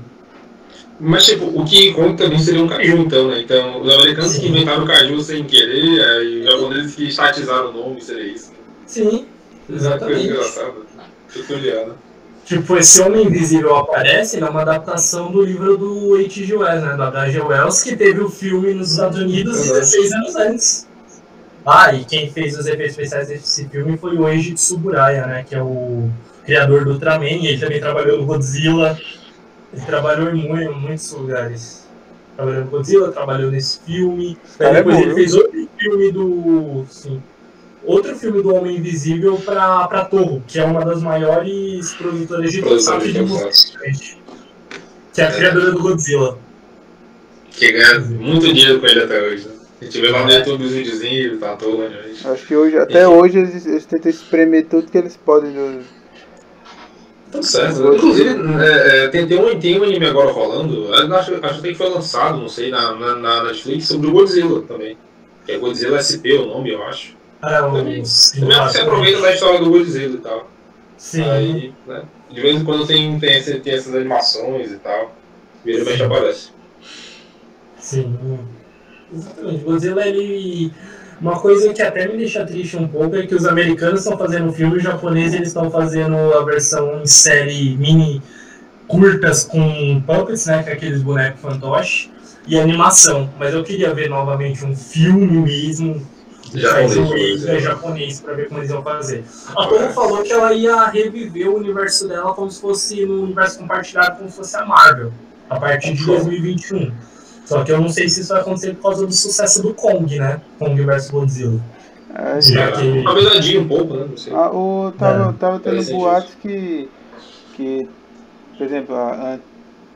Mas, tipo, o King Kong também seria um caju, então, né? Então, os americanos que Sim. inventaram o caju sem querer, aí os japoneses que estatizaram o nome, seria isso. né? Sim, exatamente. engraçada. Peculiar? Tipo, esse Homem Invisível aparece, ele é uma adaptação do livro do H.G. Wells, né? Do H.G. Wells, que teve o filme nos Estados Unidos Uhum. 16 anos antes. Ah, e quem fez os efeitos especiais desse filme foi o Eiji Tsuburaya, né? Que é o criador do Ultraman, ele também trabalhou no Godzilla. Ele trabalhou em mu- em muitos lugares. Trabalhou no Godzilla, trabalhou nesse filme. Aí é depois bom, ele viu? fez outro filme do. Sim. Outro filme do Homem Invisível pra, pra Torro, que é uma das maiores produtoras de Produção de música. Que é a criadora do Godzilla. Que ganha muito dinheiro com ele até hoje, né? A gente vê lá no YouTube os videozinhos, tá todo, né? gente? Acho que hoje, até hoje eles, eles tentam espremer tudo que eles podem do. Tudo certo. né? Inclusive, é, é, tem, tem, um, tem um anime agora rolando, acho, acho até que foi lançado, não sei, na, na, na Netflix, sobre o Godzilla também. Que é Godzilla SP o nome, eu acho. Ah, Também. os Também você aproveita da história do Godzilla e tal. Sim. Aí, né? De vez em quando tem, tem, tem essas animações e tal. Vira e aparece. Sim. Exatamente. Godzilla, ele. Uma coisa que até me deixa triste um pouco é que os americanos estão fazendo um filme os japoneses eles estão fazendo a versão em série mini curtas com puppets, né? Com aqueles bonecos fantoche e animação. Mas eu queria ver novamente um filme mesmo. Japonês, faz um é japonês pra ver como eles iam fazer. A Tomo falou que ela ia reviver o universo dela como se fosse no universo compartilhado, como se fosse a Marvel, a partir de 2021. Só que eu não sei se isso vai acontecer por causa do sucesso do Kong, né? Kong vs Godzilla. É, Já que- Uma pesadinha um pouco, né? Não sei. Ah, o, tava, É, tava tendo boatos que, que, por exemplo, a, a-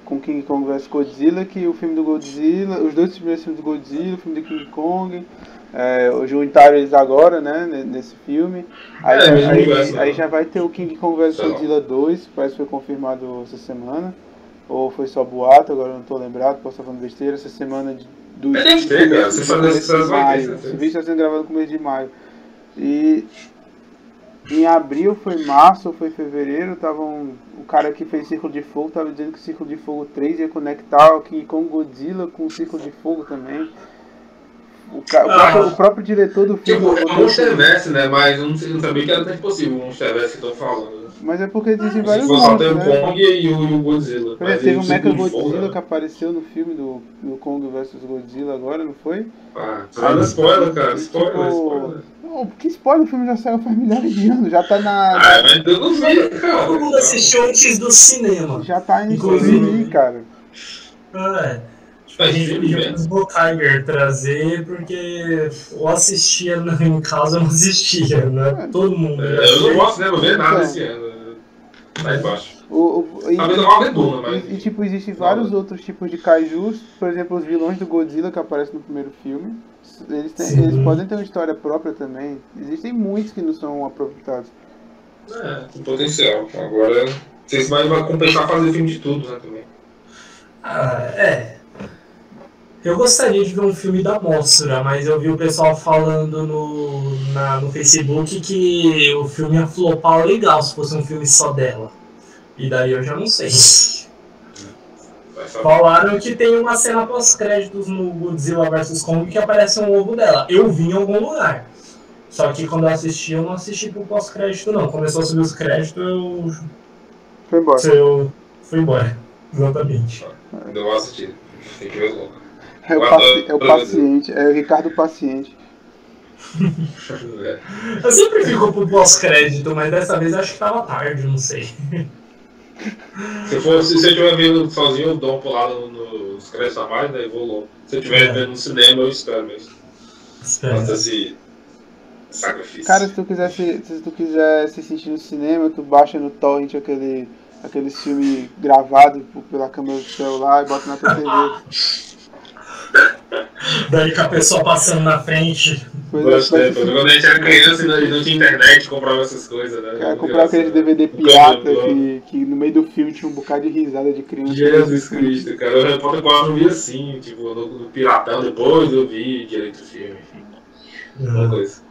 com King Kong vs Godzilla, que o filme do Godzilla, os dois primeiros filmes do Godzilla, o filme do King Kong, é, juntaram eles agora, né, ne- nesse filme. Aí, É, aí, universo, aí né? já vai ter o King Kong vs. Godzilla 2, parece que foi confirmado essa semana. Ou foi só boato, agora eu não tô lembrado, posso estar falando besteira, essa semana de, do É, ter, cara. Você de maio. certeza. Esse vídeo está sendo gravado no começo de maio. E em abril, foi março foi fevereiro, estavam. O cara que fez Círculo de Fogo tava dizendo que o Círculo de Fogo 3 ia conectar o King Kong Godzilla com o Círculo de Fogo também. O, ca- o Ah. próprio, o próprio diretor do filme. Tipo, é um Monsterverse, né? Mas eu não, sei, não sabia que era tão possível o Monsterverse que estão falando. mas é porque existem Se vários só tem o né? Kong e o, e o Godzilla. Por Mas teve o Mecha Godzilla né? que apareceu no filme do, do Kong vs Godzilla agora, não foi? Ah, tá dando spoiler, cara. Spoiler, Tipo, spoiler. Não, que spoiler, o filme já saiu faz milhares de anos, já tá na. Ah, mas eu não vi, cara. Todo mundo assistiu antes do cinema. Já tá em Inclusive- cara. É. Tipo, a filme, pro Bo Tiger trazer, porque ou assistia na- em casa ou não assistia, né? Todo mundo. É, Eu não gosto, né? Não ver nada esse ano. Tá embaixo. O, o, e, Talvez uma redonda, mas. e, e, tipo, existem vários outros tipos de kaijus, por exemplo, os vilões do Godzilla que aparecem no primeiro filme. Eles, têm- eles podem ter uma história própria também. Existem muitos que não são aproveitados. É, tem potencial. Agora, se vai, vai compensar fazer filme de tudo, né? Também. Ah, é. Eu gostaria de ver um filme da Mostra, mas eu vi o pessoal falando no, na, no Facebook que o filme ia flopar legal se fosse um filme só dela. E daí eu já não sei. Falaram que tem uma cena pós-créditos no Godzilla vs Kong que aparece um ovo dela. Eu vi em algum lugar. Só que quando eu assisti, eu não assisti pro pós-crédito não. Começou a subir os créditos, eu, Foi embora. eu fui embora. Exatamente. Não vou assistir. Tem que ver logo. É o, paci- é o paciente, é o Ricardo Paciente. Eu sempre fico pro pós-crédito, mas dessa vez acho que tava tarde, não sei. Se, for, se você estiver vendo sozinho, eu dou uma pulada no- nos créditos a mais, daí vou logo. Se eu estiver É. vendo no cinema, eu espero mesmo. Espera. Faça esse sacrifício. Cara, se tu quiser se, se tu quiser se sentir no cinema, tu baixa no torrent aquele, aquele filme gravado por- pela câmera do celular e bota na tua TV. Daí com a pessoa passando na frente. Vai- Quando a gente era criança e não, não tinha internet, comprava essas coisas, né? Cara, comprar aqueles DVD pirata que, que no meio do filme tinha um bocado de risada de criança. Jesus Cristo, cara. O Harry Potter 4 eu vi assim, tipo, no, no Piratão, depois eu vi direito o filme, enfim. Uma coisa.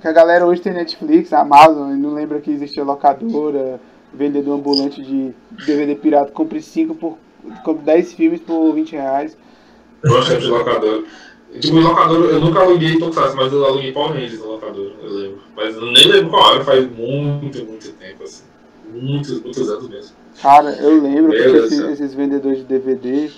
Que a galera hoje tem Netflix, Amazon, e não lembra que existia locadora, vendedor ambulante de DVD pirata, compre 5 por. compre 10 filmes por 20 reais. Gosto de locador. Tipo, locador, eu nunca aluguei Tokusatsu, mas eu aluguei Power Rangers no locador, eu lembro. Mas eu nem lembro qual era, faz muito, muito tempo, assim. Muitos, muitos anos mesmo. Cara, eu lembro do esses, esses vendedores de DVD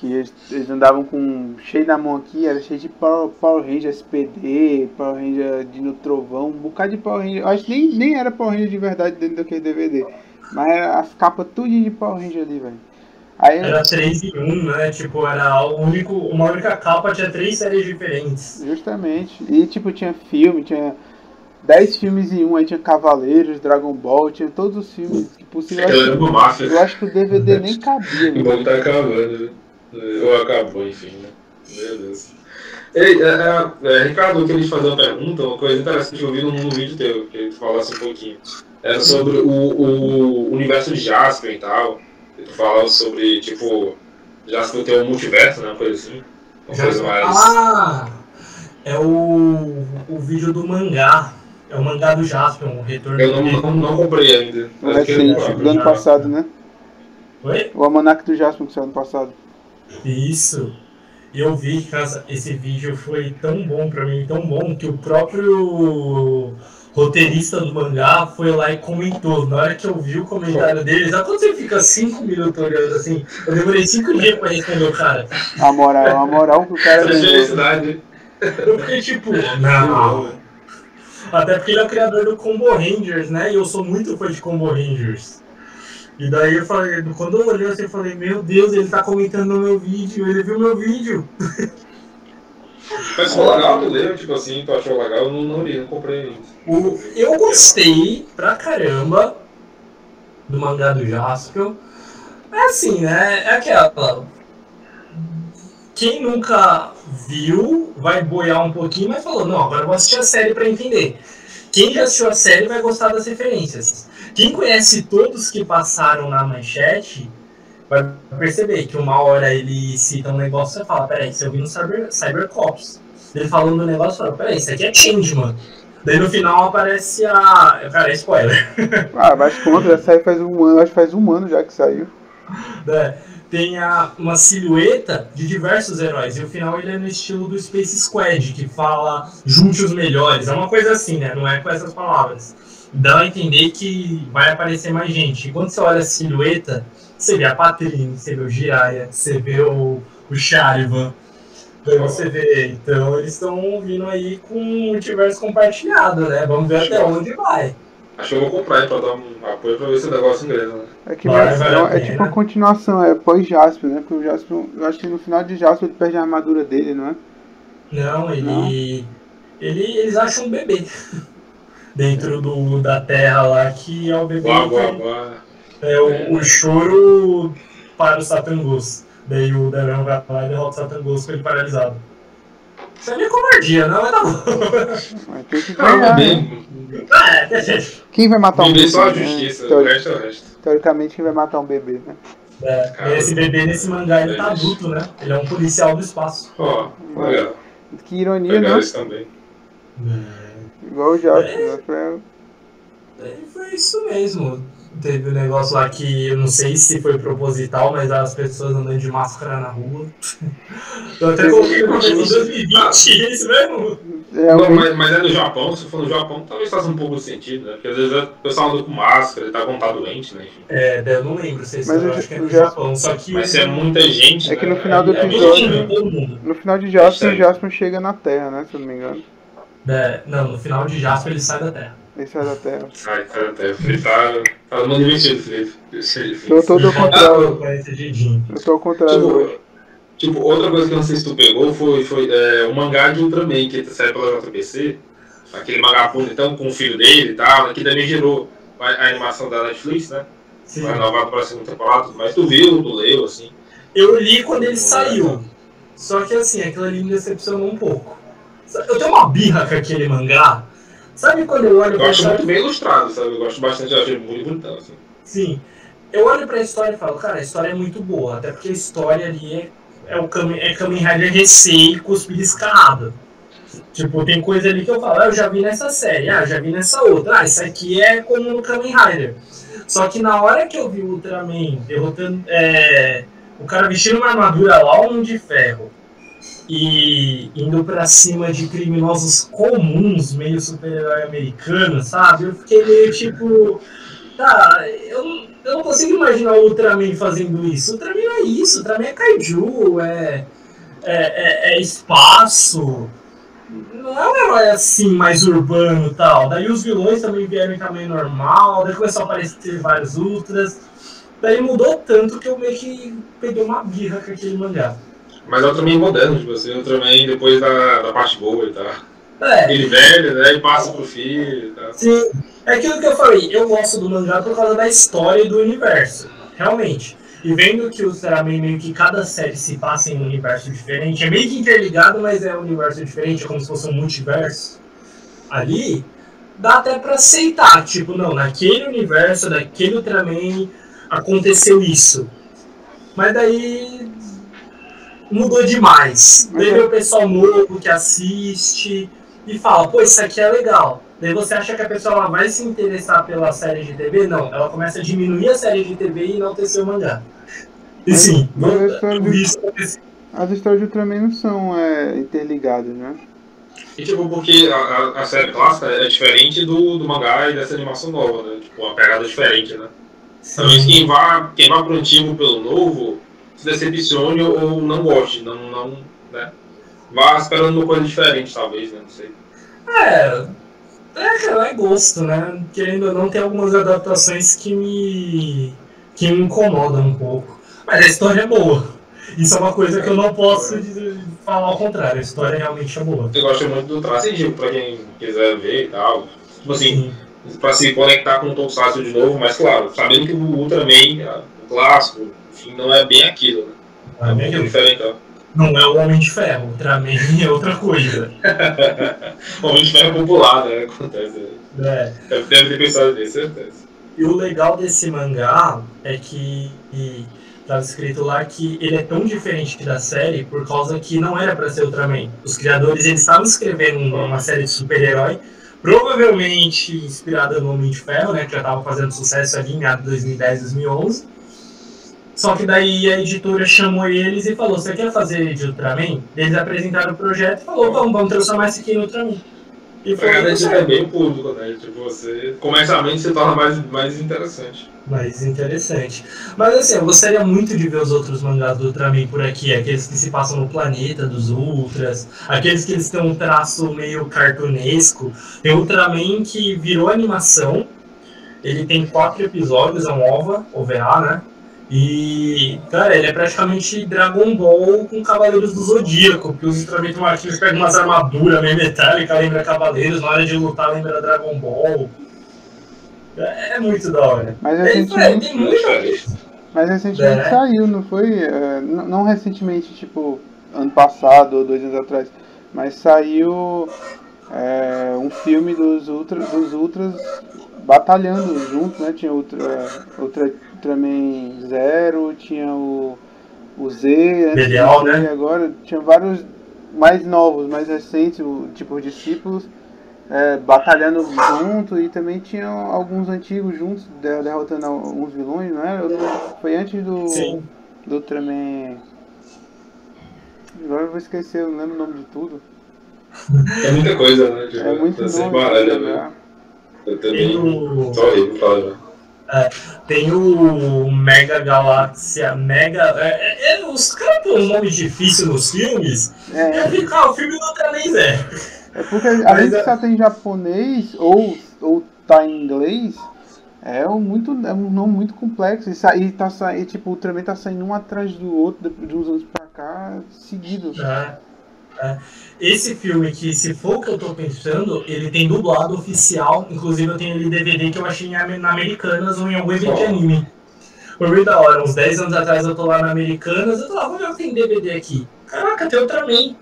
que eles, eles andavam com cheio na mão aqui, era cheio de Power, Power Ranger SPD, Power Ranger Dino Trovão, um bocado de Power Ranger. Eu acho que nem, nem era Power Ranger de verdade dentro daquele DVD. Mas era as capas tudo de Power Ranger ali, velho. Aí Era 3 em 1, né? Tipo, era o único, uma única capa, tinha três séries diferentes. Justamente. E tipo, tinha filme, tinha 10 filmes em um, aí tinha Cavaleiros, Dragon Ball, tinha todos os filmes que possível. Eu Eu acho, Máfia. eu acho que o DVD nem cabia, O velho. bom tá acabando, né? Ou acabou, enfim, né? Meu Deus. Ei, é, é, é, Ricardo, eu queria te fazer uma pergunta, uma coisa interessante que eu vi num vídeo teu, que tu falasse um pouquinho. Era sobre o, o universo de Jasper e tal. Tu falava sobre, tipo, Jasper tem um multiverso, né? Uma coisa assim. Uma coisa mais. Ah! É o, o vídeo do mangá. É o mangá do Jasper, o retorno Eu não, dele. não, não comprei ainda. Mas recente, comprar. do ano passado, né? Oi? O Almanac do Jasper que saiu ano passado. Isso. E eu vi que esse vídeo foi tão bom pra mim, tão bom, que o próprio roteirista do mangá foi lá e comentou. Na hora que eu vi o comentário dele, sabe quando você fica cinco minutos olhando assim? Eu demorei cinco dias pra responder o cara. A moral, a moral que o cara Essa deu. felicidade. Eu fiquei tipo, não. Até porque ele é o criador do Combo Rangers, né? E eu sou muito fã de Combo Rangers. E daí eu falei, quando eu olhei assim, eu falei, meu Deus, ele tá comentando no meu vídeo, ele viu meu vídeo. Mas ficou legal, tu leu, tipo assim, tu achou legal, eu não, não li, não comprei ainda. O- eu gostei pra caramba do mangá do Jaspion. É assim, né? É aquela. Quem nunca viu vai boiar um pouquinho, mas falou, não, agora eu vou assistir a série pra entender. Quem já assistiu a série vai gostar das referências. Quem conhece todos que passaram na manchete vai perceber que uma hora ele cita um negócio e fala, peraí, você ouviu no Cyber, Cybercops. Ele falando do negócio e fala, peraí, isso aqui é Changeman. Daí no final aparece a. Cara, é spoiler. Ah, mas conta, já saiu faz um ano, acho que faz um ano já que saiu. né? Tem a, uma silhueta de diversos heróis. E o final ele é no estilo do Space Squad, que fala junte os melhores. É uma coisa assim, né? Não é com essas palavras. Dá a entender que vai aparecer mais gente. E quando você olha a silhueta, você vê a Patrine, você vê o Jiraiya, você vê o, o Charivan. Daí você vê. Então eles estão vindo aí com um multiverso compartilhado, né? Vamos ver até onde vai. Acho que eu vou comprar aí pra dar um apoio pra ver se o negócio inglesa, né? É que Vai, vai- é, a é pena. tipo uma continuação, é pós-Jasper, né? Porque o Jasper, eu acho que no final de Jasper ele perde a armadura dele, não é? Não, ele, Não? ele. Eles acham um bebê dentro do, da terra lá, que é o bebê. Boa, que- boa. É o, o choro para o Satangos. Daí o Dragão vai lá e derrota o Satangos com ele paralisado. Isso é meio covardia, não? Mas tá bom. Mas tem que ganhar, né? É. Quem vai matar um bebê só a né? justiça, o Teori- resto é o resto. Teoricamente, quem vai matar um bebê, né? É, Cara, esse bebê nesse mangá ele tá é. adulto, né? Ele é um policial do espaço. Ó, legal. Que ironia, Legal né? também. Igual o Jasper. né? Foi- É, foi isso mesmo. Teve um negócio lá que eu não sei se foi proposital, mas as pessoas andando de máscara na rua. Eu até coloquei no começo de 2020, isso mesmo? Não, Realmente, mas, mas é no Japão, se for no Japão, talvez faça um pouco de sentido, né? Porque às vezes o pessoal anda com máscara, ele tá quando tá doente, né? É, eu não lembro se Mas eu acho que é no Japão, só que. Mas se é muita gente. É que né? no final do é, episódio- no final de Jasper, o? Jasper chega na Terra, né? Se eu não me engano. É, não, no final de Jasper ele sai da Terra. Ele sai da Terra. Sai, sai até. Ele tá. Tá muito divertido, Felipe. Esse- Eu tô do Ah, contrário. com esse dedinho. Eu tô ao contrário hoje. Tipo, tipo, outra coisa que eu não sei se tu pegou foi, foi é, o mangá de Ultraman, que saiu pela JPC. Aquele mangá bonitão com o filho dele e tal, né, que também gerou a, a animação da Netflix, né? Sim. Foi renovado para a segunda temporada, mas tu viu, tu leu, assim. Eu li quando ele saiu. Só que assim, aquilo ali me decepcionou um pouco. Eu tenho uma birra com aquele mangá. Sabe quando eu olho Eu pra acho história? muito bem ilustrado, sabe? Eu gosto bastante, eu achei muito bonitão, assim. Sim. Eu olho pra história e falo, cara, a história é muito boa. Até porque a história ali é, é o Kamen, é Kamen Rider Recei cuspida escarrada. Tipo, tem coisa ali que eu falo, ah, eu já vi nessa série, ah, eu já vi nessa outra. Ah, isso aqui é como no Kamen Rider. Só que na hora que eu vi o Ultraman derrotando. É, o cara vestindo uma armadura lá, um de ferro. E indo pra cima de criminosos comuns, meio super-herói americano, sabe? Eu fiquei meio tipo. Tá, eu, eu não consigo imaginar o Ultraman fazendo isso. O Ultraman é isso, o Ultraman é kaiju, é, é, é, é espaço. Não é um herói assim, mais urbano e tal. Daí os vilões também vieram em tamanho normal, daí começou a aparecer vários ultras. Daí mudou tanto que eu meio que peguei uma birra com aquele mangá. Mas é o Ultraman moderno, tipo assim, o Ultraman depois da, da parte boa e tal. É, Ele velho, né? E passa pro filho e tal. Sim, é aquilo que eu falei, eu gosto do mangá por causa da história e do universo, realmente. E vendo que o Ultraman meio que cada série se passa em um universo diferente, é meio que interligado, mas é um universo diferente, é como se fosse um multiverso. Ali, dá até pra aceitar, tipo, não, naquele universo, naquele Ultraman, aconteceu isso. Mas daí mudou demais. Daí vem o pessoal novo que assiste e fala, pô, isso aqui é legal. Daí você acha que a pessoa ela vai se interessar pela série de TV? Não, ela começa a diminuir a série de TV e enaltecer o mangá. E Mas- sim, mas não- história isso. As histórias de Ultraman não são é, interligadas, né? E tipo, porque a, a- a série clássica é diferente do, do mangá e dessa animação nova, né? Tipo, uma pegada diferente, né? Talvez quem vá, quem vá pro antigo pelo novo se decepcione ou, não goste, não, não, né? Vá esperando uma coisa diferente, talvez, né? Não sei. É, é, cara, é gosto, né? Querendo ou não, tem algumas adaptações que me, que me incomodam um pouco. Mas a história é boa. Isso é uma coisa que eu não posso dizer- falar ao contrário. A história realmente é boa. Eu gosto muito do traço pra quem quiser ver e tal. Tipo assim, Sim. pra se conectar com o Tokusatsu de novo, mas claro, sabendo que o Ultraman, o clássico, enfim, não é bem aquilo, né? É É bem pouco aquilo. Não é o Homem de Ferro. Ultraman é outra coisa. Homem de Ferro é popular, né? Acontece. É. Deve, ter pensado nisso, certeza. E o legal desse mangá é que estava escrito lá que ele é tão diferente da série por causa que não era para ser Ultraman. Os criadores eles estavam escrevendo uma série de super-herói, provavelmente inspirada no Homem de Ferro, né, que já estava fazendo sucesso ali em meados de 2010, 2011. Só que daí a editora chamou eles e falou: Você quer fazer de Ultraman? Eles apresentaram o projeto e falou: Vamos, vamos transformar isso aqui em Ultraman. E foi deu gente é certo. bem público, né? Tipo, você comercialmente se torna mais, mais interessante. mais interessante. Mas assim, eu gostaria muito de ver os outros mangás do Ultraman por aqui, aqueles que se passam no planeta dos Ultras, aqueles que eles têm um traço meio cartunesco. Tem o Ultraman que virou animação, ele tem quatro episódios, é um OVA, OVA, né? E, cara, ele é praticamente Dragon Ball com Cavaleiros do Zodíaco, porque os tem uma- eles pegam umas armaduras meio metálicas, lembra Cavaleiros, na hora de lutar lembra Dragon Ball. É, é muito da hora. Mas É, recentemente, tem muita Diferente. mas recentemente É. saiu, não foi? É, n- não recentemente, tipo, ano passado ou dois anos atrás. Mas saiu é, um filme dos, ultra, dos Ultras batalhando junto, né? Tinha Ultra, Ultra, Ultraman Zero, tinha o, o Z, do Z, né? agora tinha vários mais novos, mais recentes, o, tipo os discípulos é, batalhando junto e também tinha alguns antigos juntos, de- derrotando alguns vilões, não não- Foi antes do, Sim. do Ultraman. Agora eu vou esquecer, eu não lembro o nome de tudo. É muita coisa, né? Tipo, É muito tá nome. baralho, né? né? Eu também. Só horrível falar já. Tem o Mega Galáxia, Mega. É, é, os caras têm um nome difícil nos filmes. É, fico, ah, o filme não tem nem Zé. É porque além de é- só tem japonês ou, ou tá em inglês, é um, muito, é um nome muito complexo. E, sa- e tá sa- e, tipo, o Ultraman tá saindo um atrás do outro de, de uns anos pra cá, seguido. É, é. Esse filme que, se for o que eu tô pensando, ele tem dublado oficial. Inclusive, eu tenho ele DVD que eu achei na Americanas ou em algum evento de anime. Foi muito da hora. Uns 10 anos atrás eu tô lá na Americanas, eu tô lá, vamos ver o que tem DVD aqui. Caraca, tem Ultraman.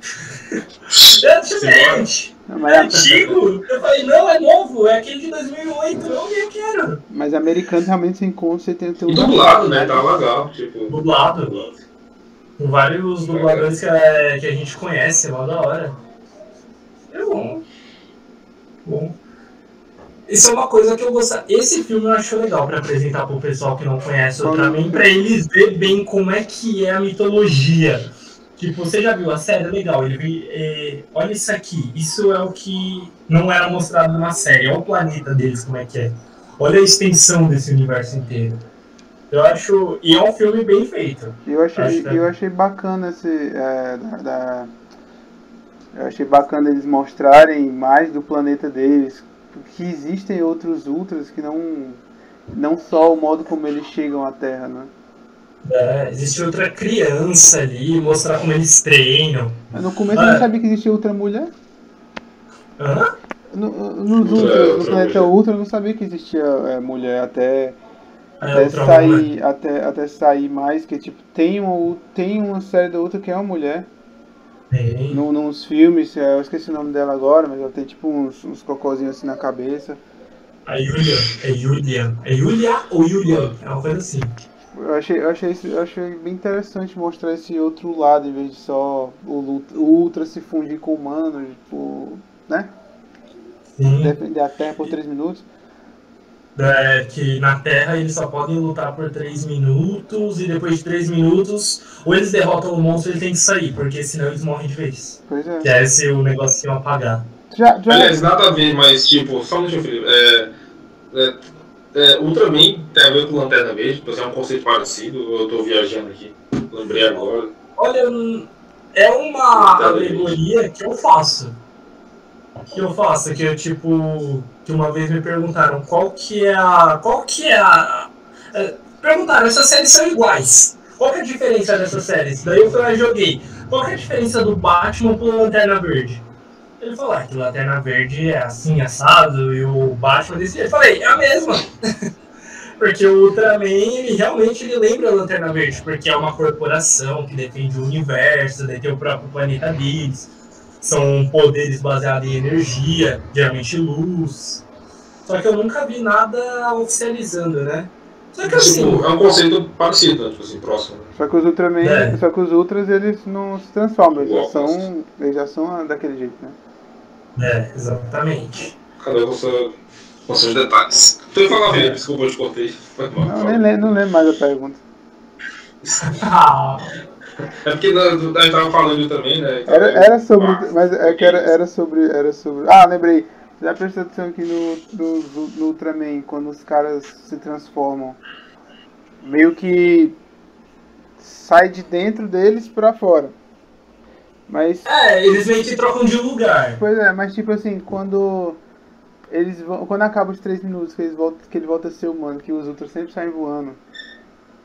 É diferente. Mas, É a- antigo. Eu falei, não, é novo. É aquele de 2008. Eu eu quero. mas americano realmente você encontra, você tem o teu E dublado, né? Tá legal. Tipo, Dublado. Com vários dubladores que, é- que a gente conhece, é mó da hora. É bom. Bom. Isso é uma coisa que eu gosto. Esse filme eu acho legal pra apresentar pro pessoal que não conhece o Ultraman, pra eles verem bem como é que é a mitologia. Tipo, você já viu a série? Legal, ele é, olha isso aqui, isso é o que não era mostrado na série, olha o planeta deles como é que é. Olha a extensão desse universo inteiro. Eu acho. E é um filme bem feito. Eu achei, Acho é. eu achei bacana esse. é, da, da- eu achei bacana eles mostrarem mais do planeta deles. Que existem outros ultras que não. Não só o modo como eles chegam à Terra, né? É, existe outra criança ali, mostrar como eles treinam. Mas No começo Ah, eu não é. sabia que existia outra mulher. Hã? No, nos Ultra- Ultra, no Ultra planeta. Ultra eu não sabia que existia é, mulher até, É, até, sair, até, até sair mais, que tipo, tem uma, tem uma série da outra que é uma mulher. Tem. No, nos filmes, é, eu esqueci o nome dela agora, mas ela tem tipo uns, uns cocôzinhos assim na cabeça. A Julia. É Julia. É Julia ou Julian? É uma coisa assim. Eu achei, eu achei, eu achei bem interessante mostrar esse outro lado, em vez de só o, o Ultra se fundir com o humano, tipo, né? Sim. Defender a Terra por 3 minutos. É, que na Terra eles só podem lutar por 3 minutos e depois de 3 minutos ou eles derrotam o monstro ele tem que sair, porque senão eles morrem de vez. Pois é. Que é esse o negocinho apagar. Já, já, Aliás, nada a ver, mas tipo, só um minutinho, Felipe. É, é, é, Ultraman tem a ver com Lanterna Verde, pois é um conceito parecido, eu tô viajando aqui, lembrei agora. Olha, é uma alegoria que eu faço. Que eu faço, que eu tipo. Que uma vez me perguntaram qual que é a. Qual que é a. é, perguntaram, essas séries são iguais. Qual que é a diferença dessas séries? Daí eu fui lá e joguei. Qual que é a diferença do Batman pro Lanterna Verde? Ele falou, ah, que Lanterna Verde é assim, assado, e o Batman desse. Eu falei, é a mesma. Porque o Ultraman, ele realmente ele lembra a Lanterna Verde, porque é uma corporação que defende o universo, daí tem o próprio planeta deles. São poderes baseados em energia, geralmente luz. Só que eu nunca vi nada oficializando, né? Só que assim, Tipo, é um conceito parecido, né? Tipo assim, próximo. Só que os Ultraman, É. só que os Ultras eles não se transformam, eles já são, eles já são daquele jeito, né? é, exatamente. Cada um com, seu, com seus detalhes. Então eu falar, Felipe, desculpa, eu te cortei. Foi mal. Não, nem, lembro- não lembro mais a pergunta. Ah, É porque a gente tava falando também, né? Era, era sobre, mas é que era, era sobre, era sobre. Ah, lembrei. Já prestou atenção que no, no, no Ultraman, quando os caras se transformam, meio que sai de dentro deles pra fora. Mas é, eles meio que trocam de lugar. Pois é, mas tipo assim, quando eles vão, quando acaba os três minutos que eles voltam, que ele volta a ser humano, que os outros sempre saem voando,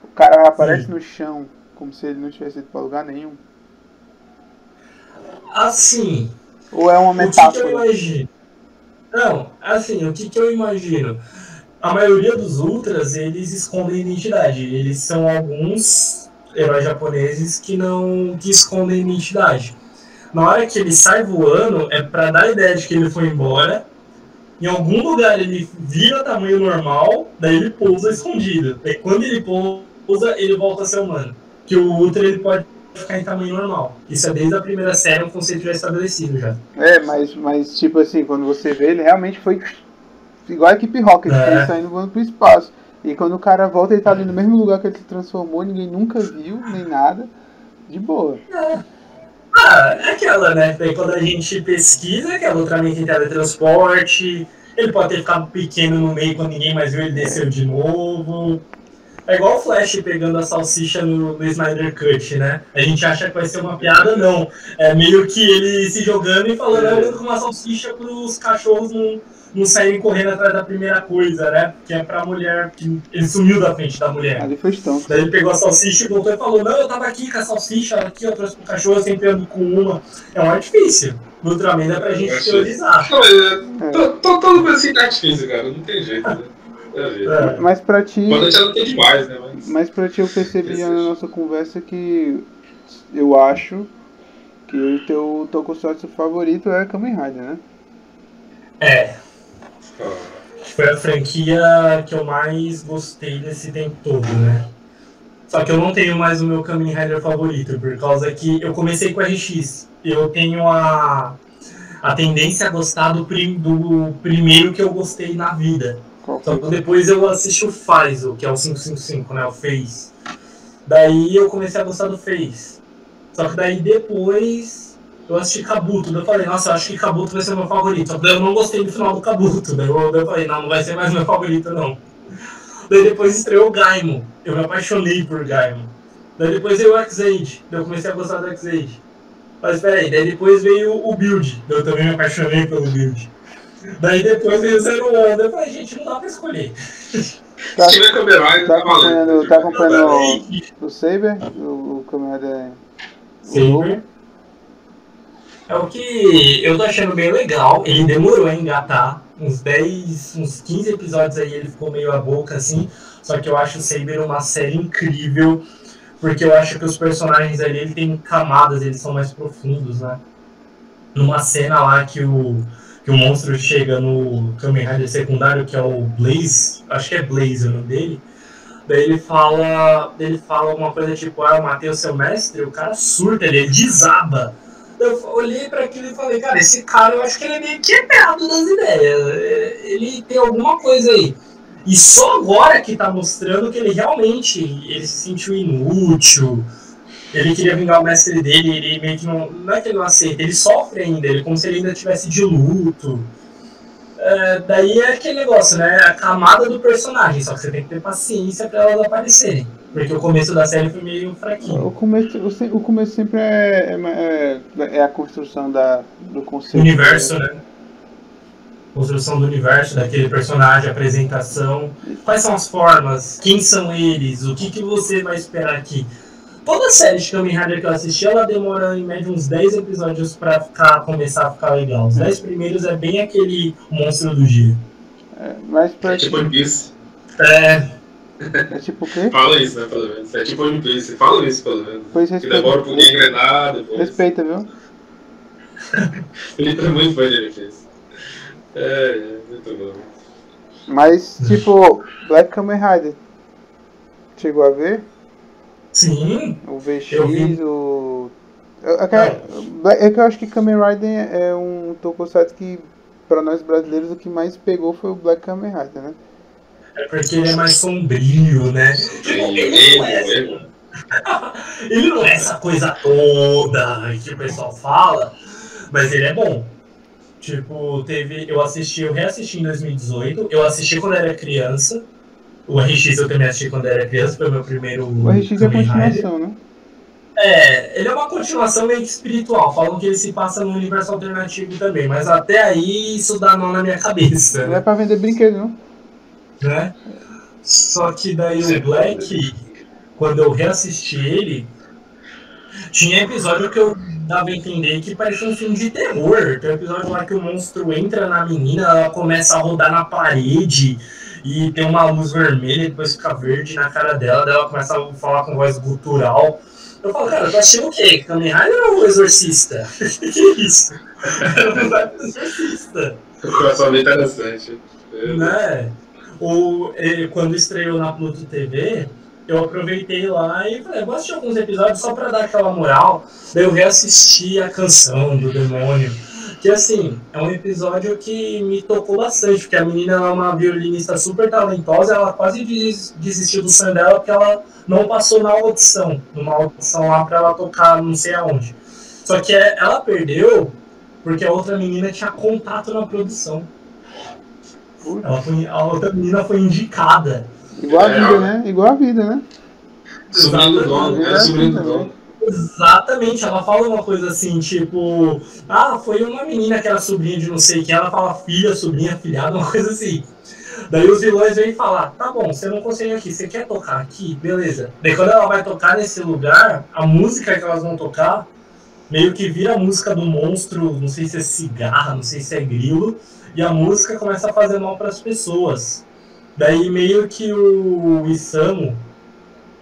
o cara aparece Sim. no chão, como se ele não tivesse ido pra lugar nenhum. Assim, Ou é uma O que, que eu metáfora? imagino? Não, assim, o que, que eu imagino? A maioria dos Ultras, eles escondem identidade. Eles são alguns heróis japoneses que não que escondem identidade. na hora que ele sai voando, é pra dar a ideia de que ele foi embora. Em algum lugar ele vira tamanho normal, daí ele pousa escondido. Daí quando ele pousa, ele volta a ser humano. Que o Ultra ele pode ficar em tamanho normal. Isso é desde a primeira série um conceito já estabelecido já. É, mas, mas tipo assim, quando você vê, ele realmente foi igual a equipe Rocket, É. ele saindo voando pro espaço. E quando o cara volta, ele tá ali no mesmo lugar que ele se transformou, ninguém nunca viu, nem nada. De boa. Ah, é aquela, né? Daí quando a gente pesquisa, que é Ultraman tem teletransporte, ele pode ter ficado pequeno no meio quando ninguém mais viu, ele desceu de novo. É igual o Flash pegando a salsicha no, no Snyder Cut, né? A gente acha que vai ser uma piada, não. É meio que ele se jogando e falando, eu ando com uma salsicha pros cachorros não, não saírem correndo atrás da primeira coisa, né? Que é pra mulher, que ele sumiu da frente da mulher. Ali foi estonto. Daí ele pegou a salsicha e voltou e falou: Não, eu tava aqui com a salsicha, aqui eu trouxe pro cachorro, eu sempre ando com uma. É um artifício. No Ultraman dá pra gente teorizar. É, to- todo coisa assim tá difícil, cara. Não tem jeito, né? É. É. Mas pra ti. Quando a gente já não tem demais, né? Mas... Mas pra ti eu percebi na nossa conversa que eu acho que o teu tokusatsu favorito é Kamen Rider, né? É, foi a franquia que eu mais gostei desse tempo todo, né? Só que eu não tenho mais o meu Kamen Rider favorito, por causa que eu comecei com RX. Eu tenho a, a tendência a gostar do, prim- do primeiro que eu gostei na vida. Só que depois eu assisti o Faizo, que é o 555, né? O Face. Daí eu comecei a gostar do Face. Só que daí depois eu assisti Kabuto. Daí eu falei, nossa, eu acho que Kabuto vai ser meu favorito. Só que daí eu não gostei do final do Kabuto. Daí eu, daí eu falei, não, não vai ser mais meu favorito, não. Daí depois estreou o Gaimon. Eu me apaixonei por Gaimon. Daí depois veio o X-Aid. Daí eu comecei a gostar do X-Aid. Mas peraí, daí depois veio o Build. Daí eu também me apaixonei pelo Build. Daí depois veio o Zero One. Daí eu falei, gente, não dá pra escolher. Tá, Kamen Rider, tá tá acompanhando, tá acompanhando o, o Saber? O, o Kamen Rider. o Saber. É o que eu tô achando bem legal. Ele demorou a engatar. Uns 10, uns 15 episódios aí ele ficou meio a boca assim. Só que eu acho o Saber uma série incrível. Porque eu acho que os personagens ali ele tem camadas, eles são mais profundos, né? Numa cena lá que o, que o monstro chega no Kamen Rider secundário, que é o Blaze, acho que é Blaze o nome dele. Daí ele fala, ele fala alguma coisa tipo, ah, eu matei o seu mestre, o cara surta, ele desaba. Eu olhei pra aquilo e falei, cara, esse cara eu acho que ele é meio quebrado das ideias. É, Ele tem alguma coisa aí. E só agora que tá mostrando que ele realmente ele se sentiu inútil. Ele queria vingar o mestre dele, ele meio que não. Não é que ele não aceita, ele sofre ainda, ele como se ele ainda tivesse de luto. É, daí é aquele negócio, né? A camada do personagem, só que você tem que ter paciência pra elas aparecerem. Porque o começo da série foi meio fraquinho. O começo, o, o começo sempre é, é, é- é a construção da, do conceito. universo, né? Construção do universo daquele personagem, apresentação. Quais são as formas? Quem são eles? O que, que você vai esperar aqui? Toda série de Kamen Rider que eu assisti, ela demora em média uns 10 episódios pra ficar, começar a ficar legal. Os 10 primeiros é bem aquele monstro do dia. É, mas pra É tipo One Piece. É, é tipo o quê? Fala isso, né, pelo menos. É tipo One Piece. Fala isso, pelo menos. Pois Que respeita. demora um pouquinho engrenar, depois... Respeita, viu? Ele é muito fã de One Piece. É, é, muito bom. Mas, tipo, Black Kamen Rider. Chegou a ver? Sim, O VX, Eu o. É que, é que eu acho que Kamen Rider é um tokusatsu que, pra nós brasileiros, o que mais pegou foi o Black Kamen Rider, né? é porque ele é mais sombrio, né? Ele não é. Ele não é essa coisa toda que o pessoal fala, mas ele é bom. Tipo, teve. Eu assisti, eu reassisti em 2018, eu assisti quando era criança. O RX eu também assisti quando era criança, foi o meu primeiro. O RX é a continuação, né? É, ele é uma continuação meio que espiritual. Falam que ele se passa num universo alternativo também, mas até aí isso dá nó na minha cabeça. Não é pra vender brinquedo, não. né? Só que daí o Black, quando eu reassisti ele, tinha episódio que eu dava a entender que parecia um filme de terror. Tem um episódio lá que o monstro entra na menina, ela começa a rodar na parede e tem uma luz vermelha e depois fica verde na cara dela, daí ela começa a falar com voz gutural. Eu falo, cara, tu achou o quê? Kamen Rider ou o Exorcista? que é isso? Exorcista. O coração bem interessante. Né? O, eh, quando estreou na Pluto TV, eu aproveitei lá e falei, vou assistir alguns episódios só pra dar aquela moral. Daí eu reassisti a canção do demônio. Que assim, é um episódio que me tocou bastante, porque a menina ela é uma violinista super talentosa, ela quase des- desistiu do sonho dela porque ela não passou na audição, numa audição lá pra ela tocar não sei aonde. Só que é- ela perdeu porque a outra menina tinha contato na produção. Ela foi- a outra menina foi indicada. Igual a É, vida, ó. né? Igual a vida, né? Sobrinho do dono, sobrinho do dono. Exatamente, ela fala uma coisa assim, tipo, ah, foi uma menina que era sobrinha de não sei quem, ela fala filha, sobrinha, filhada, uma coisa assim. Daí os vilões vêm falar, tá bom, você não consegue aqui, você quer tocar aqui? Beleza. Daí quando ela vai tocar nesse lugar, a música que elas vão tocar meio que vira a música do monstro, não sei se é cigarra, não sei se é grilo, e a música começa a fazer mal para as pessoas. Daí meio que o Isamu,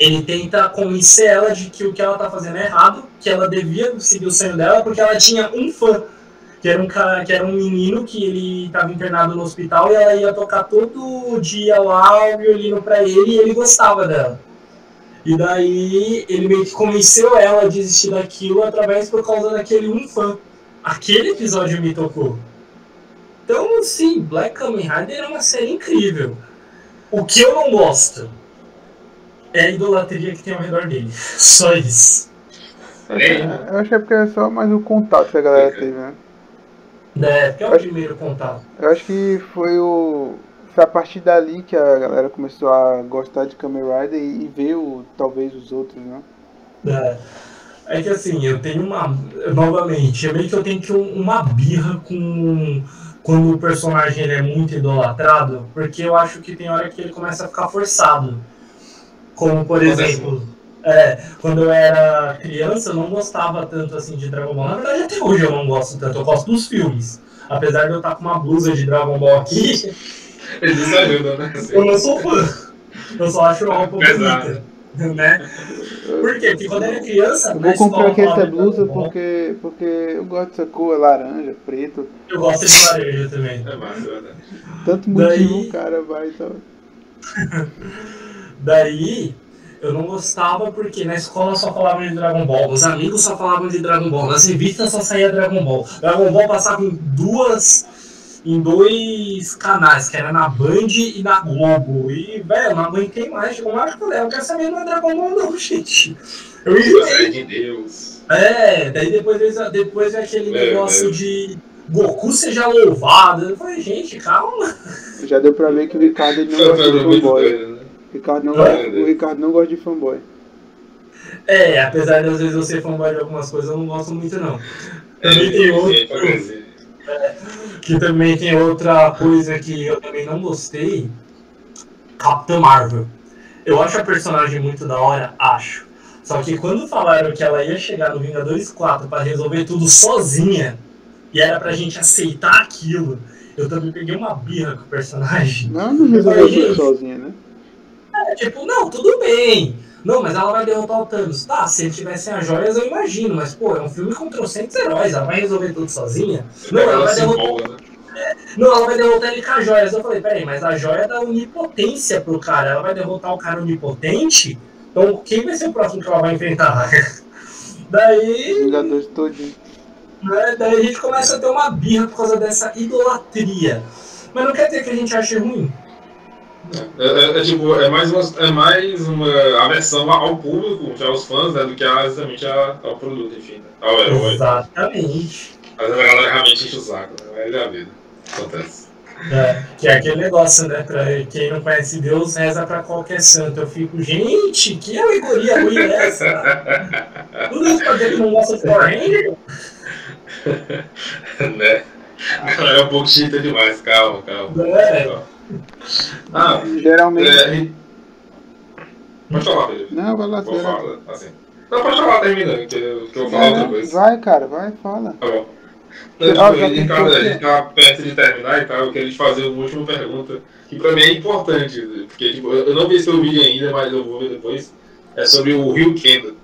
ele tenta convencer ela de que o que ela tá fazendo é errado, que ela devia seguir o sonho dela porque ela tinha um fã, que era um cara, que era um menino que ele estava internado no hospital e ela ia tocar todo dia lá o violino pra ele e ele gostava dela. E daí ele meio que convenceu ela a desistir daquilo através por causa daquele um fã. Aquele episódio me tocou. Então, sim, Black Kamen Rider é uma série incrível. O que eu não gosto é a idolatria que tem ao redor dele. Só isso. É, Eu acho que é porque é só mais o contato que a galera teve, né? É, porque é o primeiro contato. Eu acho que foi o. Foi a partir dali que a galera começou a gostar de Kamen Rider e, e ver o, talvez os outros, né? É. É que assim, eu tenho uma. Novamente, é meio que eu tenho que um- uma birra com. Quando o personagem ele é muito idolatrado, porque eu acho que tem hora que ele começa a ficar forçado. Como por exemplo, é, quando eu era criança eu não gostava tanto assim de Dragon Ball. Na verdade até hoje eu não gosto tanto, eu gosto dos filmes. Apesar de eu estar com uma blusa de Dragon Ball aqui, Isso ajuda, né? Eu não sou fã. Eu só acho a roupa Pesado. bonita. Né? Por quê? Porque quando eu era criança. Eu vou comprar aqui essa blusa Dragon Ball. porque, porque eu gosto dessa cor, é laranja, preto. Eu gosto de laranja também. É massa, é verdade. Tanto Daí- motivo o cara vai e tal. Daí, eu não gostava porque na escola só falavam de Dragon Ball, os amigos só falavam de Dragon Ball, nas revistas só saía Dragon Ball. Dragon Ball passava em duas. em dois canais, que era na Band e na Globo. E, velho, eu não aguentei mais. Chegou uma hora que eu falei, eu quero saber não é Dragon Ball não, gente. Eu de Deus. É, daí depois, veio- depois aquele É, negócio é. de Goku seja louvado. Eu falei, gente, calma. Já deu pra ver que o Ricardo não gosta de muito fanboy. Ricardo não, É, gosta, o Ricardo não gosta de fanboy. É, apesar de às vezes eu ser fanboy de algumas coisas, eu não gosto muito não. Também tem É, outro, hipocrisia. que também tem outra coisa que eu também não gostei. Capitã Marvel. Eu acho a personagem muito da hora, acho. Só que quando falaram que ela ia chegar no Vingadores 4 pra resolver tudo sozinha, e era pra gente aceitar aquilo, eu também peguei uma birra com o personagem. Não, não resolveu tudo sozinha, né? É, tipo, não, tudo bem. Não, mas ela vai derrotar o Thanos. Tá, se ele tivesse as joias, eu imagino. Mas, pô, é um filme com trocentos heróis. Ela vai resolver tudo sozinha? Não, ela Ela vai derrotar, empolga, né? não, ela vai derrotar ele com as joias. Eu falei, peraí, mas a joia dá onipotência pro cara. Ela vai derrotar o cara onipotente? Então, quem vai ser o próximo que ela vai enfrentar? Daí, Vingadores todinho. né, daí a gente começa a ter uma birra por causa dessa idolatria. Mas não quer dizer que a gente ache ruim. É, é- é tipo, é mais uma, é mais uma aversão ao público, aos fãs, né, do que a, exatamente a- ao produto, enfim, né, ao herói. Exatamente. Às vezes a galera realmente enche o saco, né? Mas é a vida. Acontece. É, que é aquele negócio, né? Pra quem não conhece Deus, reza pra qualquer santo. Eu fico, gente, que alegoria ruim é essa? Tudo isso pra dizer que não gosta de Power Ranger? né? É um pouco chita demais, calma, calma. É. Ah, Geralmente. é, Pode falar, Felipe. Não, vai lá, Vou será? falar, assim. Não, pode falar, termina, que eu, que eu vou falar outra coisa. Vai, cara, vai, fala. Tá bom. Ah, tipo, a gente tem tá- gente tá perto de terminar e tal, eu queria te fazer uma última pergunta, que pra mim é importante, porque tipo, eu eu não vi seu vídeo ainda, mas eu vou ver depois. É sobre o Rio Kendo.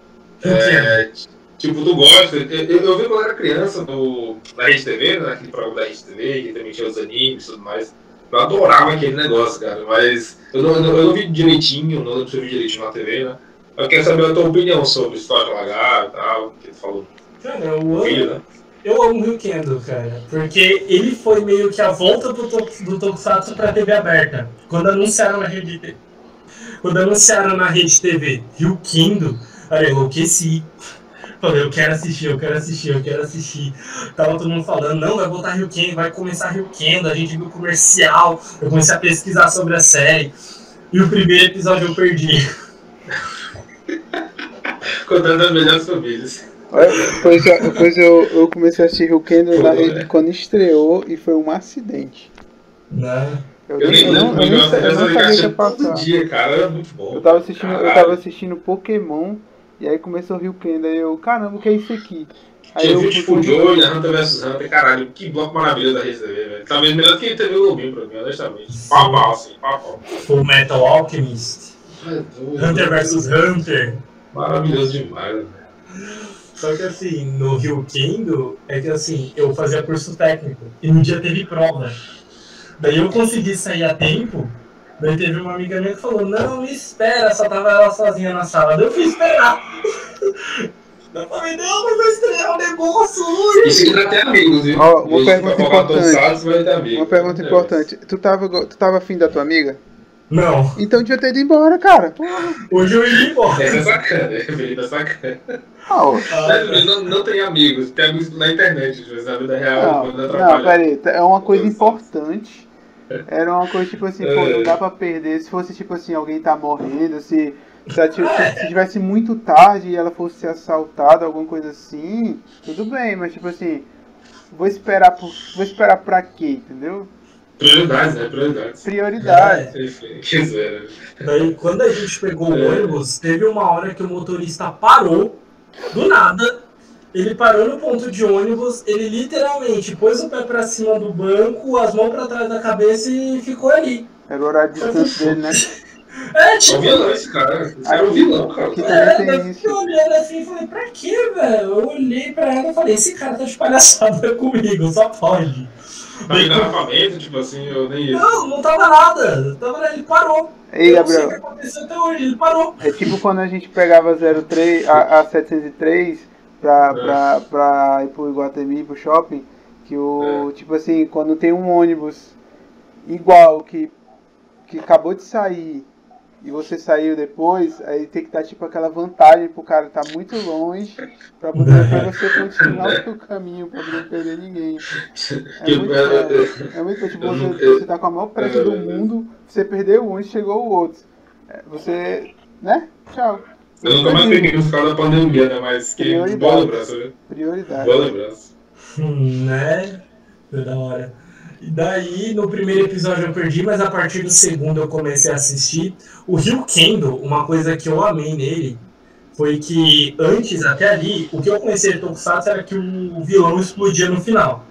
É, tipo, tu gosta. Eu, eu, eu vi quando era criança no, na Rede TV, né? Aquele programa da Rede TV, que também tinha os animes e tudo mais. Eu adorava aquele negócio, cara. Mas eu não, eu não vi direitinho, não lembro se eu vi direitinho na TV, né? Eu quero saber a tua opinião sobre História de Lagar e tal, que tu falou. Cara, eu amo, Filho, né? eu amo o Ryukendo, cara. Porque ele foi meio que a volta do, do Tokusatsu pra TV aberta. Quando anunciaram na rede TV. Quando anunciaram na rede TV Ryukendo, aí eu enlouqueci. Falei, eu quero assistir, eu quero assistir, eu quero assistir. Tava todo mundo falando, não, vai voltar Ryukendo, vai começar Ryukendo, a gente viu o comercial, eu comecei a pesquisar sobre a série. E o primeiro episódio eu perdi. Contando as melhores famílias. Pois, eu, pois eu, eu comecei a assistir Ryukendo Pô, na- é. quando estreou e foi um acidente. Né? Eu, Eu nem, nem eu não, eu sa- eu eu não sabia que ia passar. dia, cara. Era muito bom. Eu tava assistindo, eu tava assistindo Pokémon e aí começou o Ryukendo, aí eu, caramba, o que é isso aqui? Aí eu vídeo tipo né? Hunter vs Hunter, caralho, que bloco maravilhoso da Rede TV, velho. Talvez melhor que TV Globinho pra mim, honestamente. Pau, pau, assim, pau, pau. Full Metal Alchemist, É doido. Hunter vs Hunter. Maravilhoso demais, velho. Só que assim, no Ryukendo, é que assim, eu fazia curso técnico e no dia teve prova. Daí eu consegui sair a tempo, daí teve uma amiga minha que falou, não, me espera, só tava ela sozinha na sala. Daí eu fui esperar. Eu falei, não, mas vai estrear um negócio hoje. Isso vai ter amigos, viu? Ó, uma pergunta importante. Uma pergunta É. importante. Tu tava, tu tava afim da tua amiga? Não, Então devia ter ido embora, cara. Porra. hoje eu ia embora. Essa é sacana, é sacana. Ah, ó. Mas, não, não tem amigos, tem amigos na internet, na vida real, Não, não, atrapalha. peraí, é uma coisa importante. Era uma coisa tipo assim, pô, não É. dá pra perder. Se fosse tipo assim, alguém tá morrendo, se, se, se tivesse muito tarde e ela fosse ser assaltada, alguma coisa assim, tudo bem, mas tipo assim, vou esperar por. Vou esperar pra quê, entendeu? Prioridades, né? Prioridades. Prioridade. Enfim, quiser. Daí, quando a gente pegou o É. ônibus, teve uma hora que o motorista parou, do nada. Ele parou no ponto de ônibus, ele literalmente pôs o pé pra cima do banco, as mãos pra trás da cabeça e ficou ali. Era o horário de descanso dele, né? É, É um tipo. vilão esse cara. Esse é um vilão, cara. É, daí eu olhando assim e falei, pra quê, velho? Eu olhei pra ela e falei, esse cara tá de palhaçada comigo, só pode. Tá me engarrafamento, tipo assim, eu nem. Não, não tava nada. Tava, ele parou. Ei, eu não sei o Gabriel. que aconteceu até hoje, ele parou. É tipo quando a gente pegava 03, a, a 703 pra, É. pra, pra ir pro Iguatemi, pro shopping, que o. Tipo assim, quando tem um ônibus igual que, que acabou de sair e você saiu depois, aí tem que dar tipo aquela vantagem pro cara estar muito longe pra poder pra você continuar o seu caminho pra não perder ninguém. É muito, é, é, é, é muito tipo, você, você tá com a maior pressa do é, mundo, você perdeu um e chegou o outro. É, Você. né? Tchau. Eu nunca mais peguei no final da pandemia, né? Mas que Prioridade. boa lembrança, né? Prioridade. Boa lembrança. Hum, né? Foi da hora. E daí, no primeiro episódio eu perdi, mas a partir do segundo eu comecei a assistir. O Rio Kendo, uma coisa que eu amei nele, foi que antes, até ali, o que eu comecei a Tokusatsu era que o vilão explodia no final.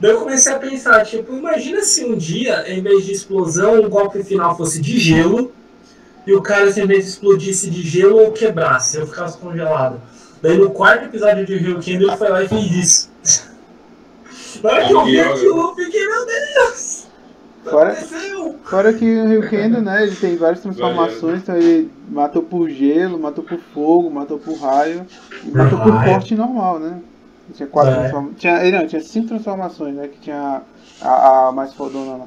Daí eu comecei a pensar, tipo, imagina se um dia, em vez de explosão, o golpe final fosse de gelo, e o cara, de explodisse de gelo ou quebrasse, eu ficasse congelado. Daí no quarto episódio de Rio Kendo ele foi lá e fez isso. Na hora que eu vi aquilo, eu fiquei, meu Deus! o que Fora- aconteceu? Fora que o Ryukendo, né, ele tem várias transformações, então ele matou por gelo, matou por fogo, matou por raio e Por matou por corte normal, né? Tinha quatro É. transformações. Tinha, ele não, tinha cinco transformações, né? Que tinha a, a mais fodona lá.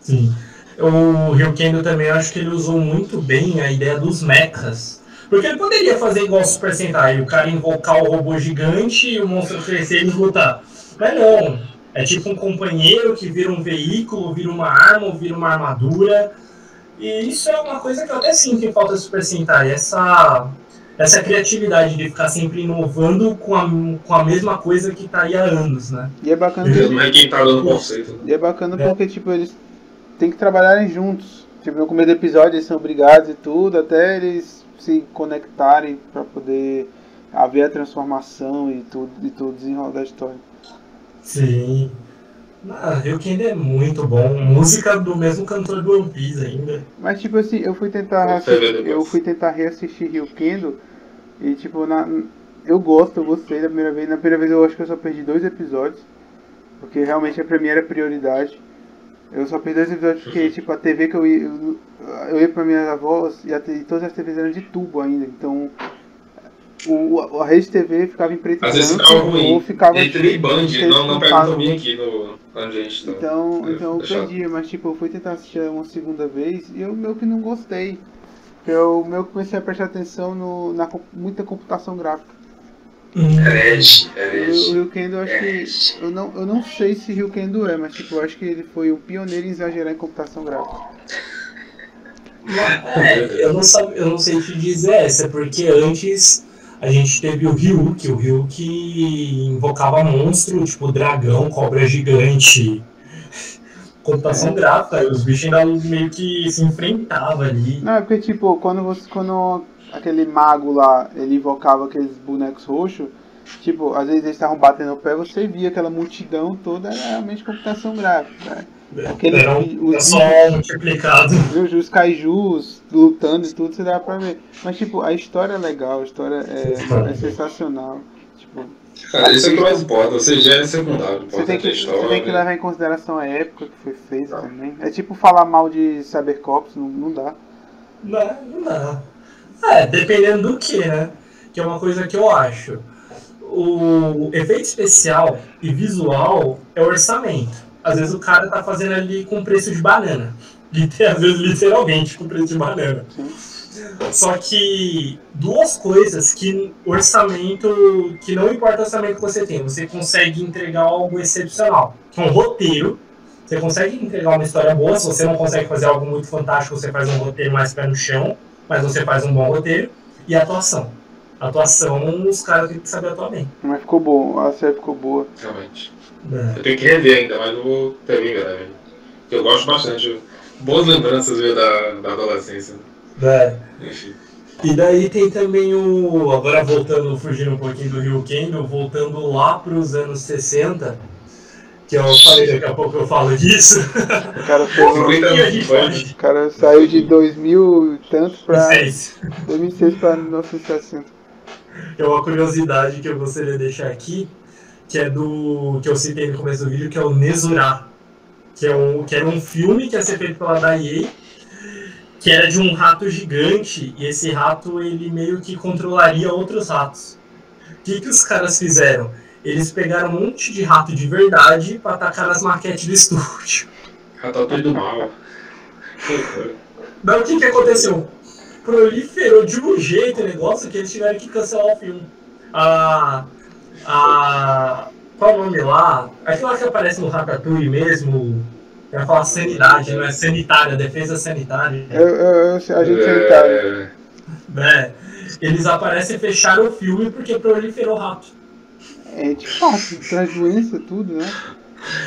Sim. O Ryukendo também eu acho que ele usou muito bem a ideia dos mechas. Porque ele poderia fazer igual o Super Sentai, o cara invocar o robô gigante e o monstro crescer e lutar. Mas não. É tipo um companheiro que vira um veículo, vira uma arma, ou vira uma armadura. E isso é uma coisa que eu até sinto em falta do Super Sentai. Essa, essa criatividade de ficar sempre inovando com a, com a mesma coisa que tá aí há anos, né? E é bacana, Mesmo aí quem tá dando conceito. e é bacana É. porque, tipo, eles têm que trabalharem juntos. Tipo, no começo do episódio eles são obrigados e tudo, até eles se conectarem pra poder haver a transformação e tudo, e tudo desenrolar da história. Sim. Ah, Ryukendo é muito bom. Música do mesmo cantor do One Piece ainda. Mas tipo assim, eu fui tentar reassistir, depois. eu fui tentar reassistir Ryukendo E tipo, na, eu gosto, eu gostei da primeira vez. Na primeira vez eu acho que eu só perdi dois episódios. Porque realmente a primeira prioridade. Eu só perdi dois episódios porque, tipo, a TV que eu ia. Eu, eu ia pra minhas avós e, a, e todas as TVs eram de tubo ainda. Então. O, a rede TV ficava em preto Às vezes ficava ruim. ou ficava E TV Band, não, não pega também aqui no onde a gente. Então, É, então eu perdi, mas tipo, eu fui tentar assistir uma segunda vez e eu meio que não gostei. Eu meio que comecei a prestar atenção no, na muita computação gráfica. Herege, O, herege. o Rio Kendo, eu acho Herege. que. Eu não, eu não sei se Rio Kendo é, mas tipo, eu acho que ele foi o pioneiro em exagerar em computação gráfica. É, eu não, sabe, eu não sei te dizer essa, porque antes a gente teve o Ryu, que o Ryu que invocava monstro, tipo dragão, cobra gigante, computação gráfica, e os bichos ainda meio que se enfrentavam ali. Não, é porque tipo, quando você. Quando aquele mago lá, ele invocava aqueles bonecos roxos, tipo, às vezes eles estavam batendo o pé, você via aquela multidão toda, era realmente computação gráfica. né? Aquele, Era, os, era só multiplicado. os, os kaijus lutando e tudo, você dá pra ver. Mas tipo, a história é legal, a história é, é sensacional. Tipo, Cara, isso é que mais importa, você já é secundário. você tem, que, a você história. tem que levar em consideração a época que foi feita também. É tipo falar mal de Cybercops, não, não dá. Não, não dá. É, dependendo do que, né? Que é uma coisa que eu acho. O efeito especial e visual é orçamento. Às vezes o cara tá fazendo ali com preço de banana. Às vezes literalmente com preço de banana. Só que duas coisas que orçamento, que não importa o orçamento que você tem, você consegue entregar algo excepcional. Que é um roteiro. Você consegue entregar uma história boa, se você não consegue fazer algo muito fantástico, você faz um roteiro mais pé no chão, mas você faz um bom roteiro. E a atuação. A atuação, os caras têm que saber atuar bem. Mas ficou bom, a série ficou boa. Realmente. né? Eu tenho que rever ainda, mas eu vou terminar, velho. Eu gosto bastante. Boas lembranças viu, da, da adolescência. É. Enfim. E daí tem também o. Agora voltando, fugindo um pouquinho do Rio Kendo, voltando lá para os anos 60, que eu falei daqui a pouco eu falo disso. O cara, fez o cara saiu de 2000 e tanto pra Vocês. 2006 pra 1960. É uma curiosidade que eu gostaria de deixar aqui, que é do. que eu citei no começo do vídeo, que é o Nezura. Que, é um, que era um filme que ia ser feito pela Daiei, que era de um rato gigante, e esse rato ele meio que controlaria outros ratos. O que, que os caras fizeram? Eles pegaram um monte de rato de verdade pra atacar nas maquetes do estúdio. Ratatouille do mal. Daí o que, que aconteceu? Proliferou de um jeito o negócio que eles tiveram que cancelar o filme. A. A. Qual é o nome lá? Aquilo lá que aparece no Ratatouille mesmo. Eu ia falar sanidade, não é sanitária, defesa sanitária. Eu, eu, eu, a gente sanitário. É, né? Eles aparecem e fecharam o filme porque proliferou rápido. É tipo fácil, traz doença, tudo, né?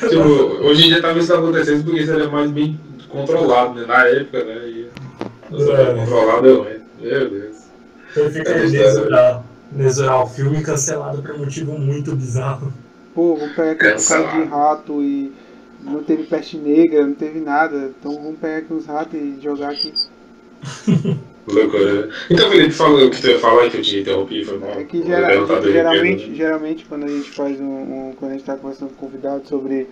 tipo, hoje em dia talvez isso acontecesse porque seria mais bem controlado, né? Na época, né? E, nossa, É. controlado é ruim. Meu Deus. Fica É aí verdade. mesurar, mesurar o filme cancelado por um motivo muito bizarro. Pô, vamos pegar aqui um cara de rato e não teve peste negra, não teve nada. Então vamos pegar aqui uns ratos e jogar aqui. Loucura. Então, Felipe, fala o que tu ia falar que eu te interrompi, foi mal. É que gera- do geralmente, Ricardo. geralmente quando a gente faz um, um- Quando a gente tá conversando com convidado sobre.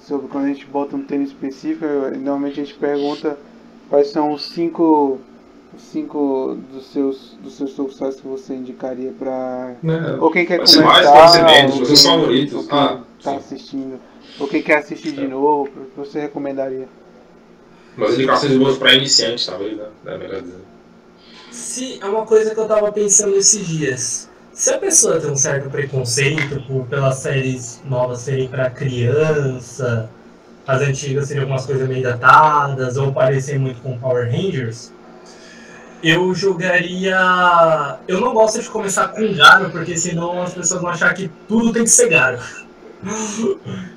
Sobre quando a gente bota um tema específico, normalmente a gente pergunta quais são os cinco. Cinco dos seus, dos seus tokusatsu que você indicaria pra. Né? Ou quem quer Pode começar. mais, pode ser menos, ou quem- favoritos. ou quem Ah, tá sim. assistindo. Ou quem quer assistir de novo, o que você recomendaria? Umas indicações boas pra iniciantes, talvez, né? É melhor dizer. Se é uma coisa que eu tava pensando esses dias. Se a pessoa tem um certo preconceito por, pelas séries novas serem pra criança, as antigas seriam algumas coisas meio datadas, ou parecer muito com Power Rangers, eu jogaria. Eu não gosto de começar com Garo, porque senão as pessoas vão achar que tudo tem que ser Garo.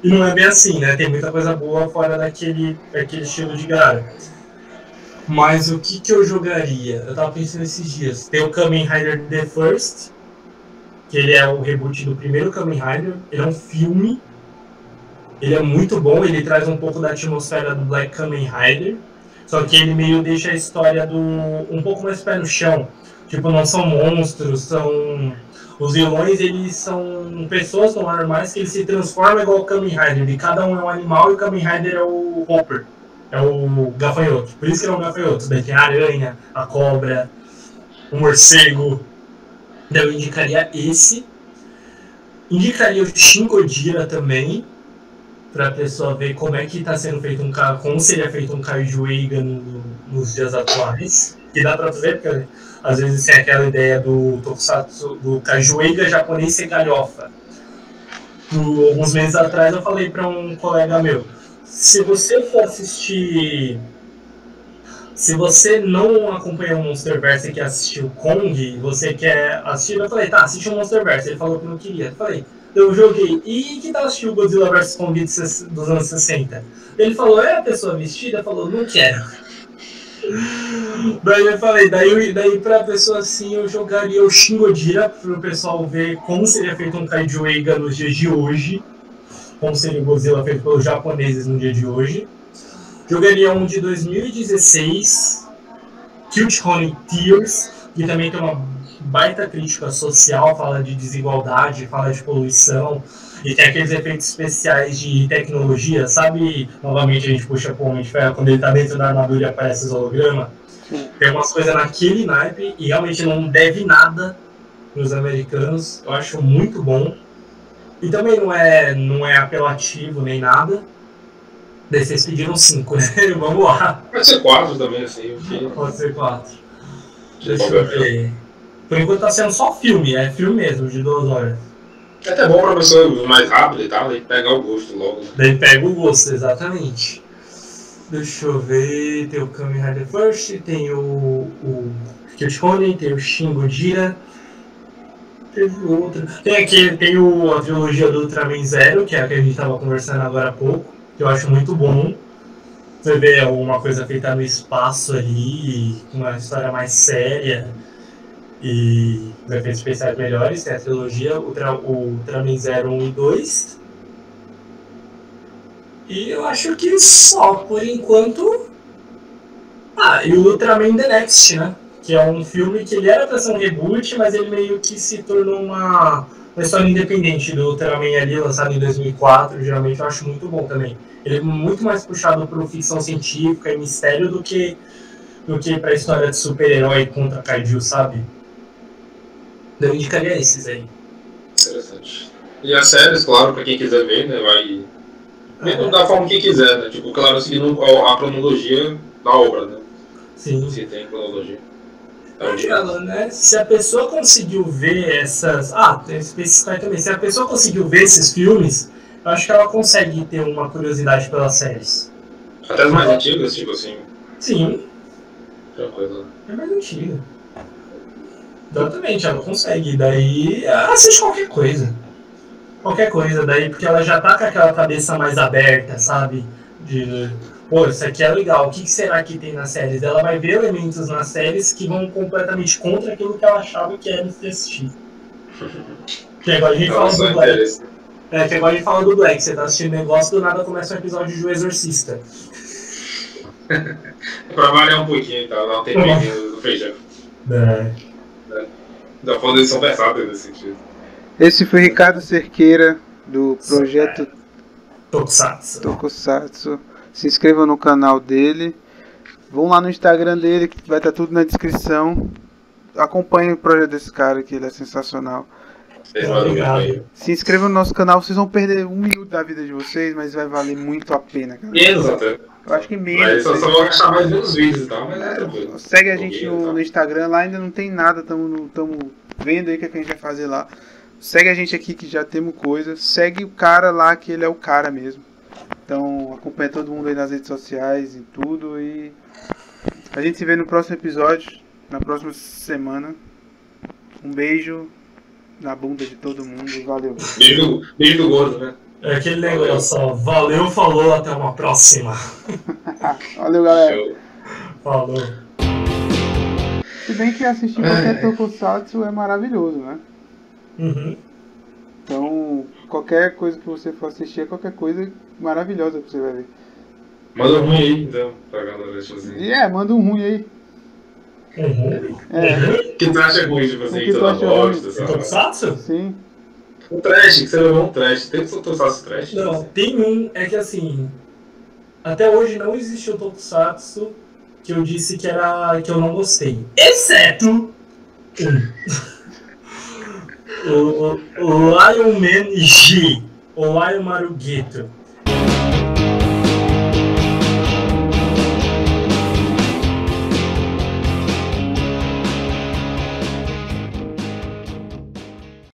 E não é bem assim, né? Tem muita coisa boa fora daquele, daquele estilo de Garo. Mas o que, que eu jogaria? Eu tava pensando esses dias. Tem o Kamen Rider The First, que ele é o reboot do primeiro Kamen Rider. Ele é um filme. Ele é muito bom, ele traz um pouco da atmosfera do Black Kamen Rider. Só que ele meio deixa a história do. um pouco mais pé no chão. Tipo, não são monstros, são. Os vilões, eles são pessoas normais que eles se transformam igual o Kamen Rider. E cada um é um animal e o Kamen Rider é o Hopper. É o gafanhoto. Por isso que é um gafanhoto. Daí tem a aranha, a cobra, o morcego. Daí eu indicaria esse. Indicaria o Shin Godira também. Pra pessoa ver como é que tá sendo feito um como seria feito um Kaiju Eiga no, nos dias atuais. E dá pra ver, porque às vezes tem aquela ideia do Tokusatsu, do Kajueiga japonês ser galhofa. Por alguns meses atrás eu falei para um colega meu, se você for assistir. Se você não acompanhou o Monsterverse e quer assistir o Kong, você quer assistir, eu falei, tá, assiste o Monsterverse. Ele falou que não queria. Eu falei, eu joguei. E que tal assistir o Godzilla vs Kong dos anos 60? Ele falou, é a pessoa vestida? Falou, não quero. Daí eu falei, daí, daí pra pessoa assim eu jogaria o Shingodira pro pessoal ver como seria feito um Kaiju Eiga nos dias de hoje. Como seria o Godzilla feito pelos japoneses no dia de hoje. Jogaria um de 2016, Cute Honey Tears, que também tem uma baita crítica social, fala de desigualdade, fala de poluição, e tem aqueles efeitos especiais de tecnologia, sabe? Novamente a gente puxa pro Homem de Ferro, quando ele tá dentro da armadura e aparece os hologramas. Tem umas coisas naquele naipe e realmente não deve nada nos americanos. Eu acho muito bom. E também não é, não é apelativo nem nada. Daí vocês pediram cinco, né? Vamos lá. Pode ser quatro também, assim. Pode ser quatro. Deixa eu ver. Por enquanto tá sendo só filme, é filme mesmo, de duas horas. É até bom pra pessoa mais rápido e tal, daí pegar o gosto logo. Né? Daí pega o gosto, exatamente. Deixa eu ver, tem o Kamen Rider First, tem o, o Kirchhonen, tem o Shin Gojira. Teve outro. Tem aqui, tem o, a trilogia do Ultraman Zero, que é a que a gente tava conversando agora há pouco, que eu acho muito bom. Você vê uma coisa feita no espaço ali, uma história mais séria e os efeitos especiais melhores, tem a trilogia o Ultraman 0, 1 e 2. E eu acho que só por enquanto. Ah, e o Ultraman The Next, né? Que é um filme que ele era pra ser um reboot, mas ele meio que se tornou uma, uma história independente do Ultraman ali, lançado em 2004. Geralmente eu acho muito bom também. Ele é muito mais puxado para ficção científica e mistério do que, do que pra história de super-herói contra Kaiju, sabe? Eu indicaria esses aí. Interessante. E as séries, claro, pra quem quiser ver, né, vai. Mesmo da forma que quiser, né? Tipo, claro, seguindo a cronologia da obra, né? Sim. Se tem cronologia. Então, né? Se a pessoa conseguiu ver essas. Ah, tem especificar também. Se a pessoa conseguiu ver esses filmes, eu acho que ela consegue ter uma curiosidade pelas séries. Até as mais antigas, tipo assim. Sim. Tranquilo. É mais antiga. Exatamente, ela consegue. Daí ela assiste qualquer coisa. Qualquer coisa, daí, porque ela já tá com aquela cabeça mais aberta, sabe? De, pô, isso aqui é legal, o que será que tem nas séries? Ela vai ver elementos nas séries que vão completamente contra aquilo que ela achava que era de assistir. Que agora a gente fala do Black. É, que agora a gente fala do Black, você tá assistindo negócio, do nada começa um episódio de O Exorcista. pra variar um pouquinho, tá? Dá um tempinho no feijão. É. Da posição versátil nesse sentido. Esse foi Ricardo Cerqueira, do projeto Tokusatsu. Tokusatsu. Se inscrevam no canal dele. Vão lá no Instagram dele, que vai estar tudo na descrição. Acompanhe o projeto desse cara, que ele é sensacional. Obrigado. Se inscrevam no nosso canal, vocês vão perder um minuto da vida de vocês, mas vai valer muito a pena, cara. Menos até. Eu acho que menos. Mas só, só vou gastar mais nos vídeos e tal, mas é, tranquilo. Segue a gente no, no, Instagram, lá ainda não tem nada, estamos vendo aí o que, é que a gente vai fazer lá. Segue a gente aqui que já temos coisa. Segue o cara lá que ele é o cara mesmo. Então acompanha todo mundo aí nas redes sociais e tudo. E a gente se vê no próximo episódio, na próxima semana. Um beijo na bunda de todo mundo. Valeu. Beijo, beijo do gordo, né? É aquele negócio, ó. Valeu, falou, até uma próxima. Valeu, galera. Falou. Se bem que assistir qualquer é. Tokusatsu é maravilhoso, né? Uhum. Então, qualquer coisa que você for assistir é qualquer coisa maravilhosa que você vai ver. Manda um ruim aí, então, pra galera. Assim. É, manda um ruim aí. Uhum. É, Que tu acha ruim, tipo O assim, que que tu acha Uhum. sabe? Tokusatsu? sim. Um trash, que você levou um trash. Tem que tokusatsu trash? Não, tem um, é que assim. Até hoje não existiu Tokusatsu que eu disse que era que eu não gostei. Exceto um. o, o, o Lion Man G, o Lion Marugueto.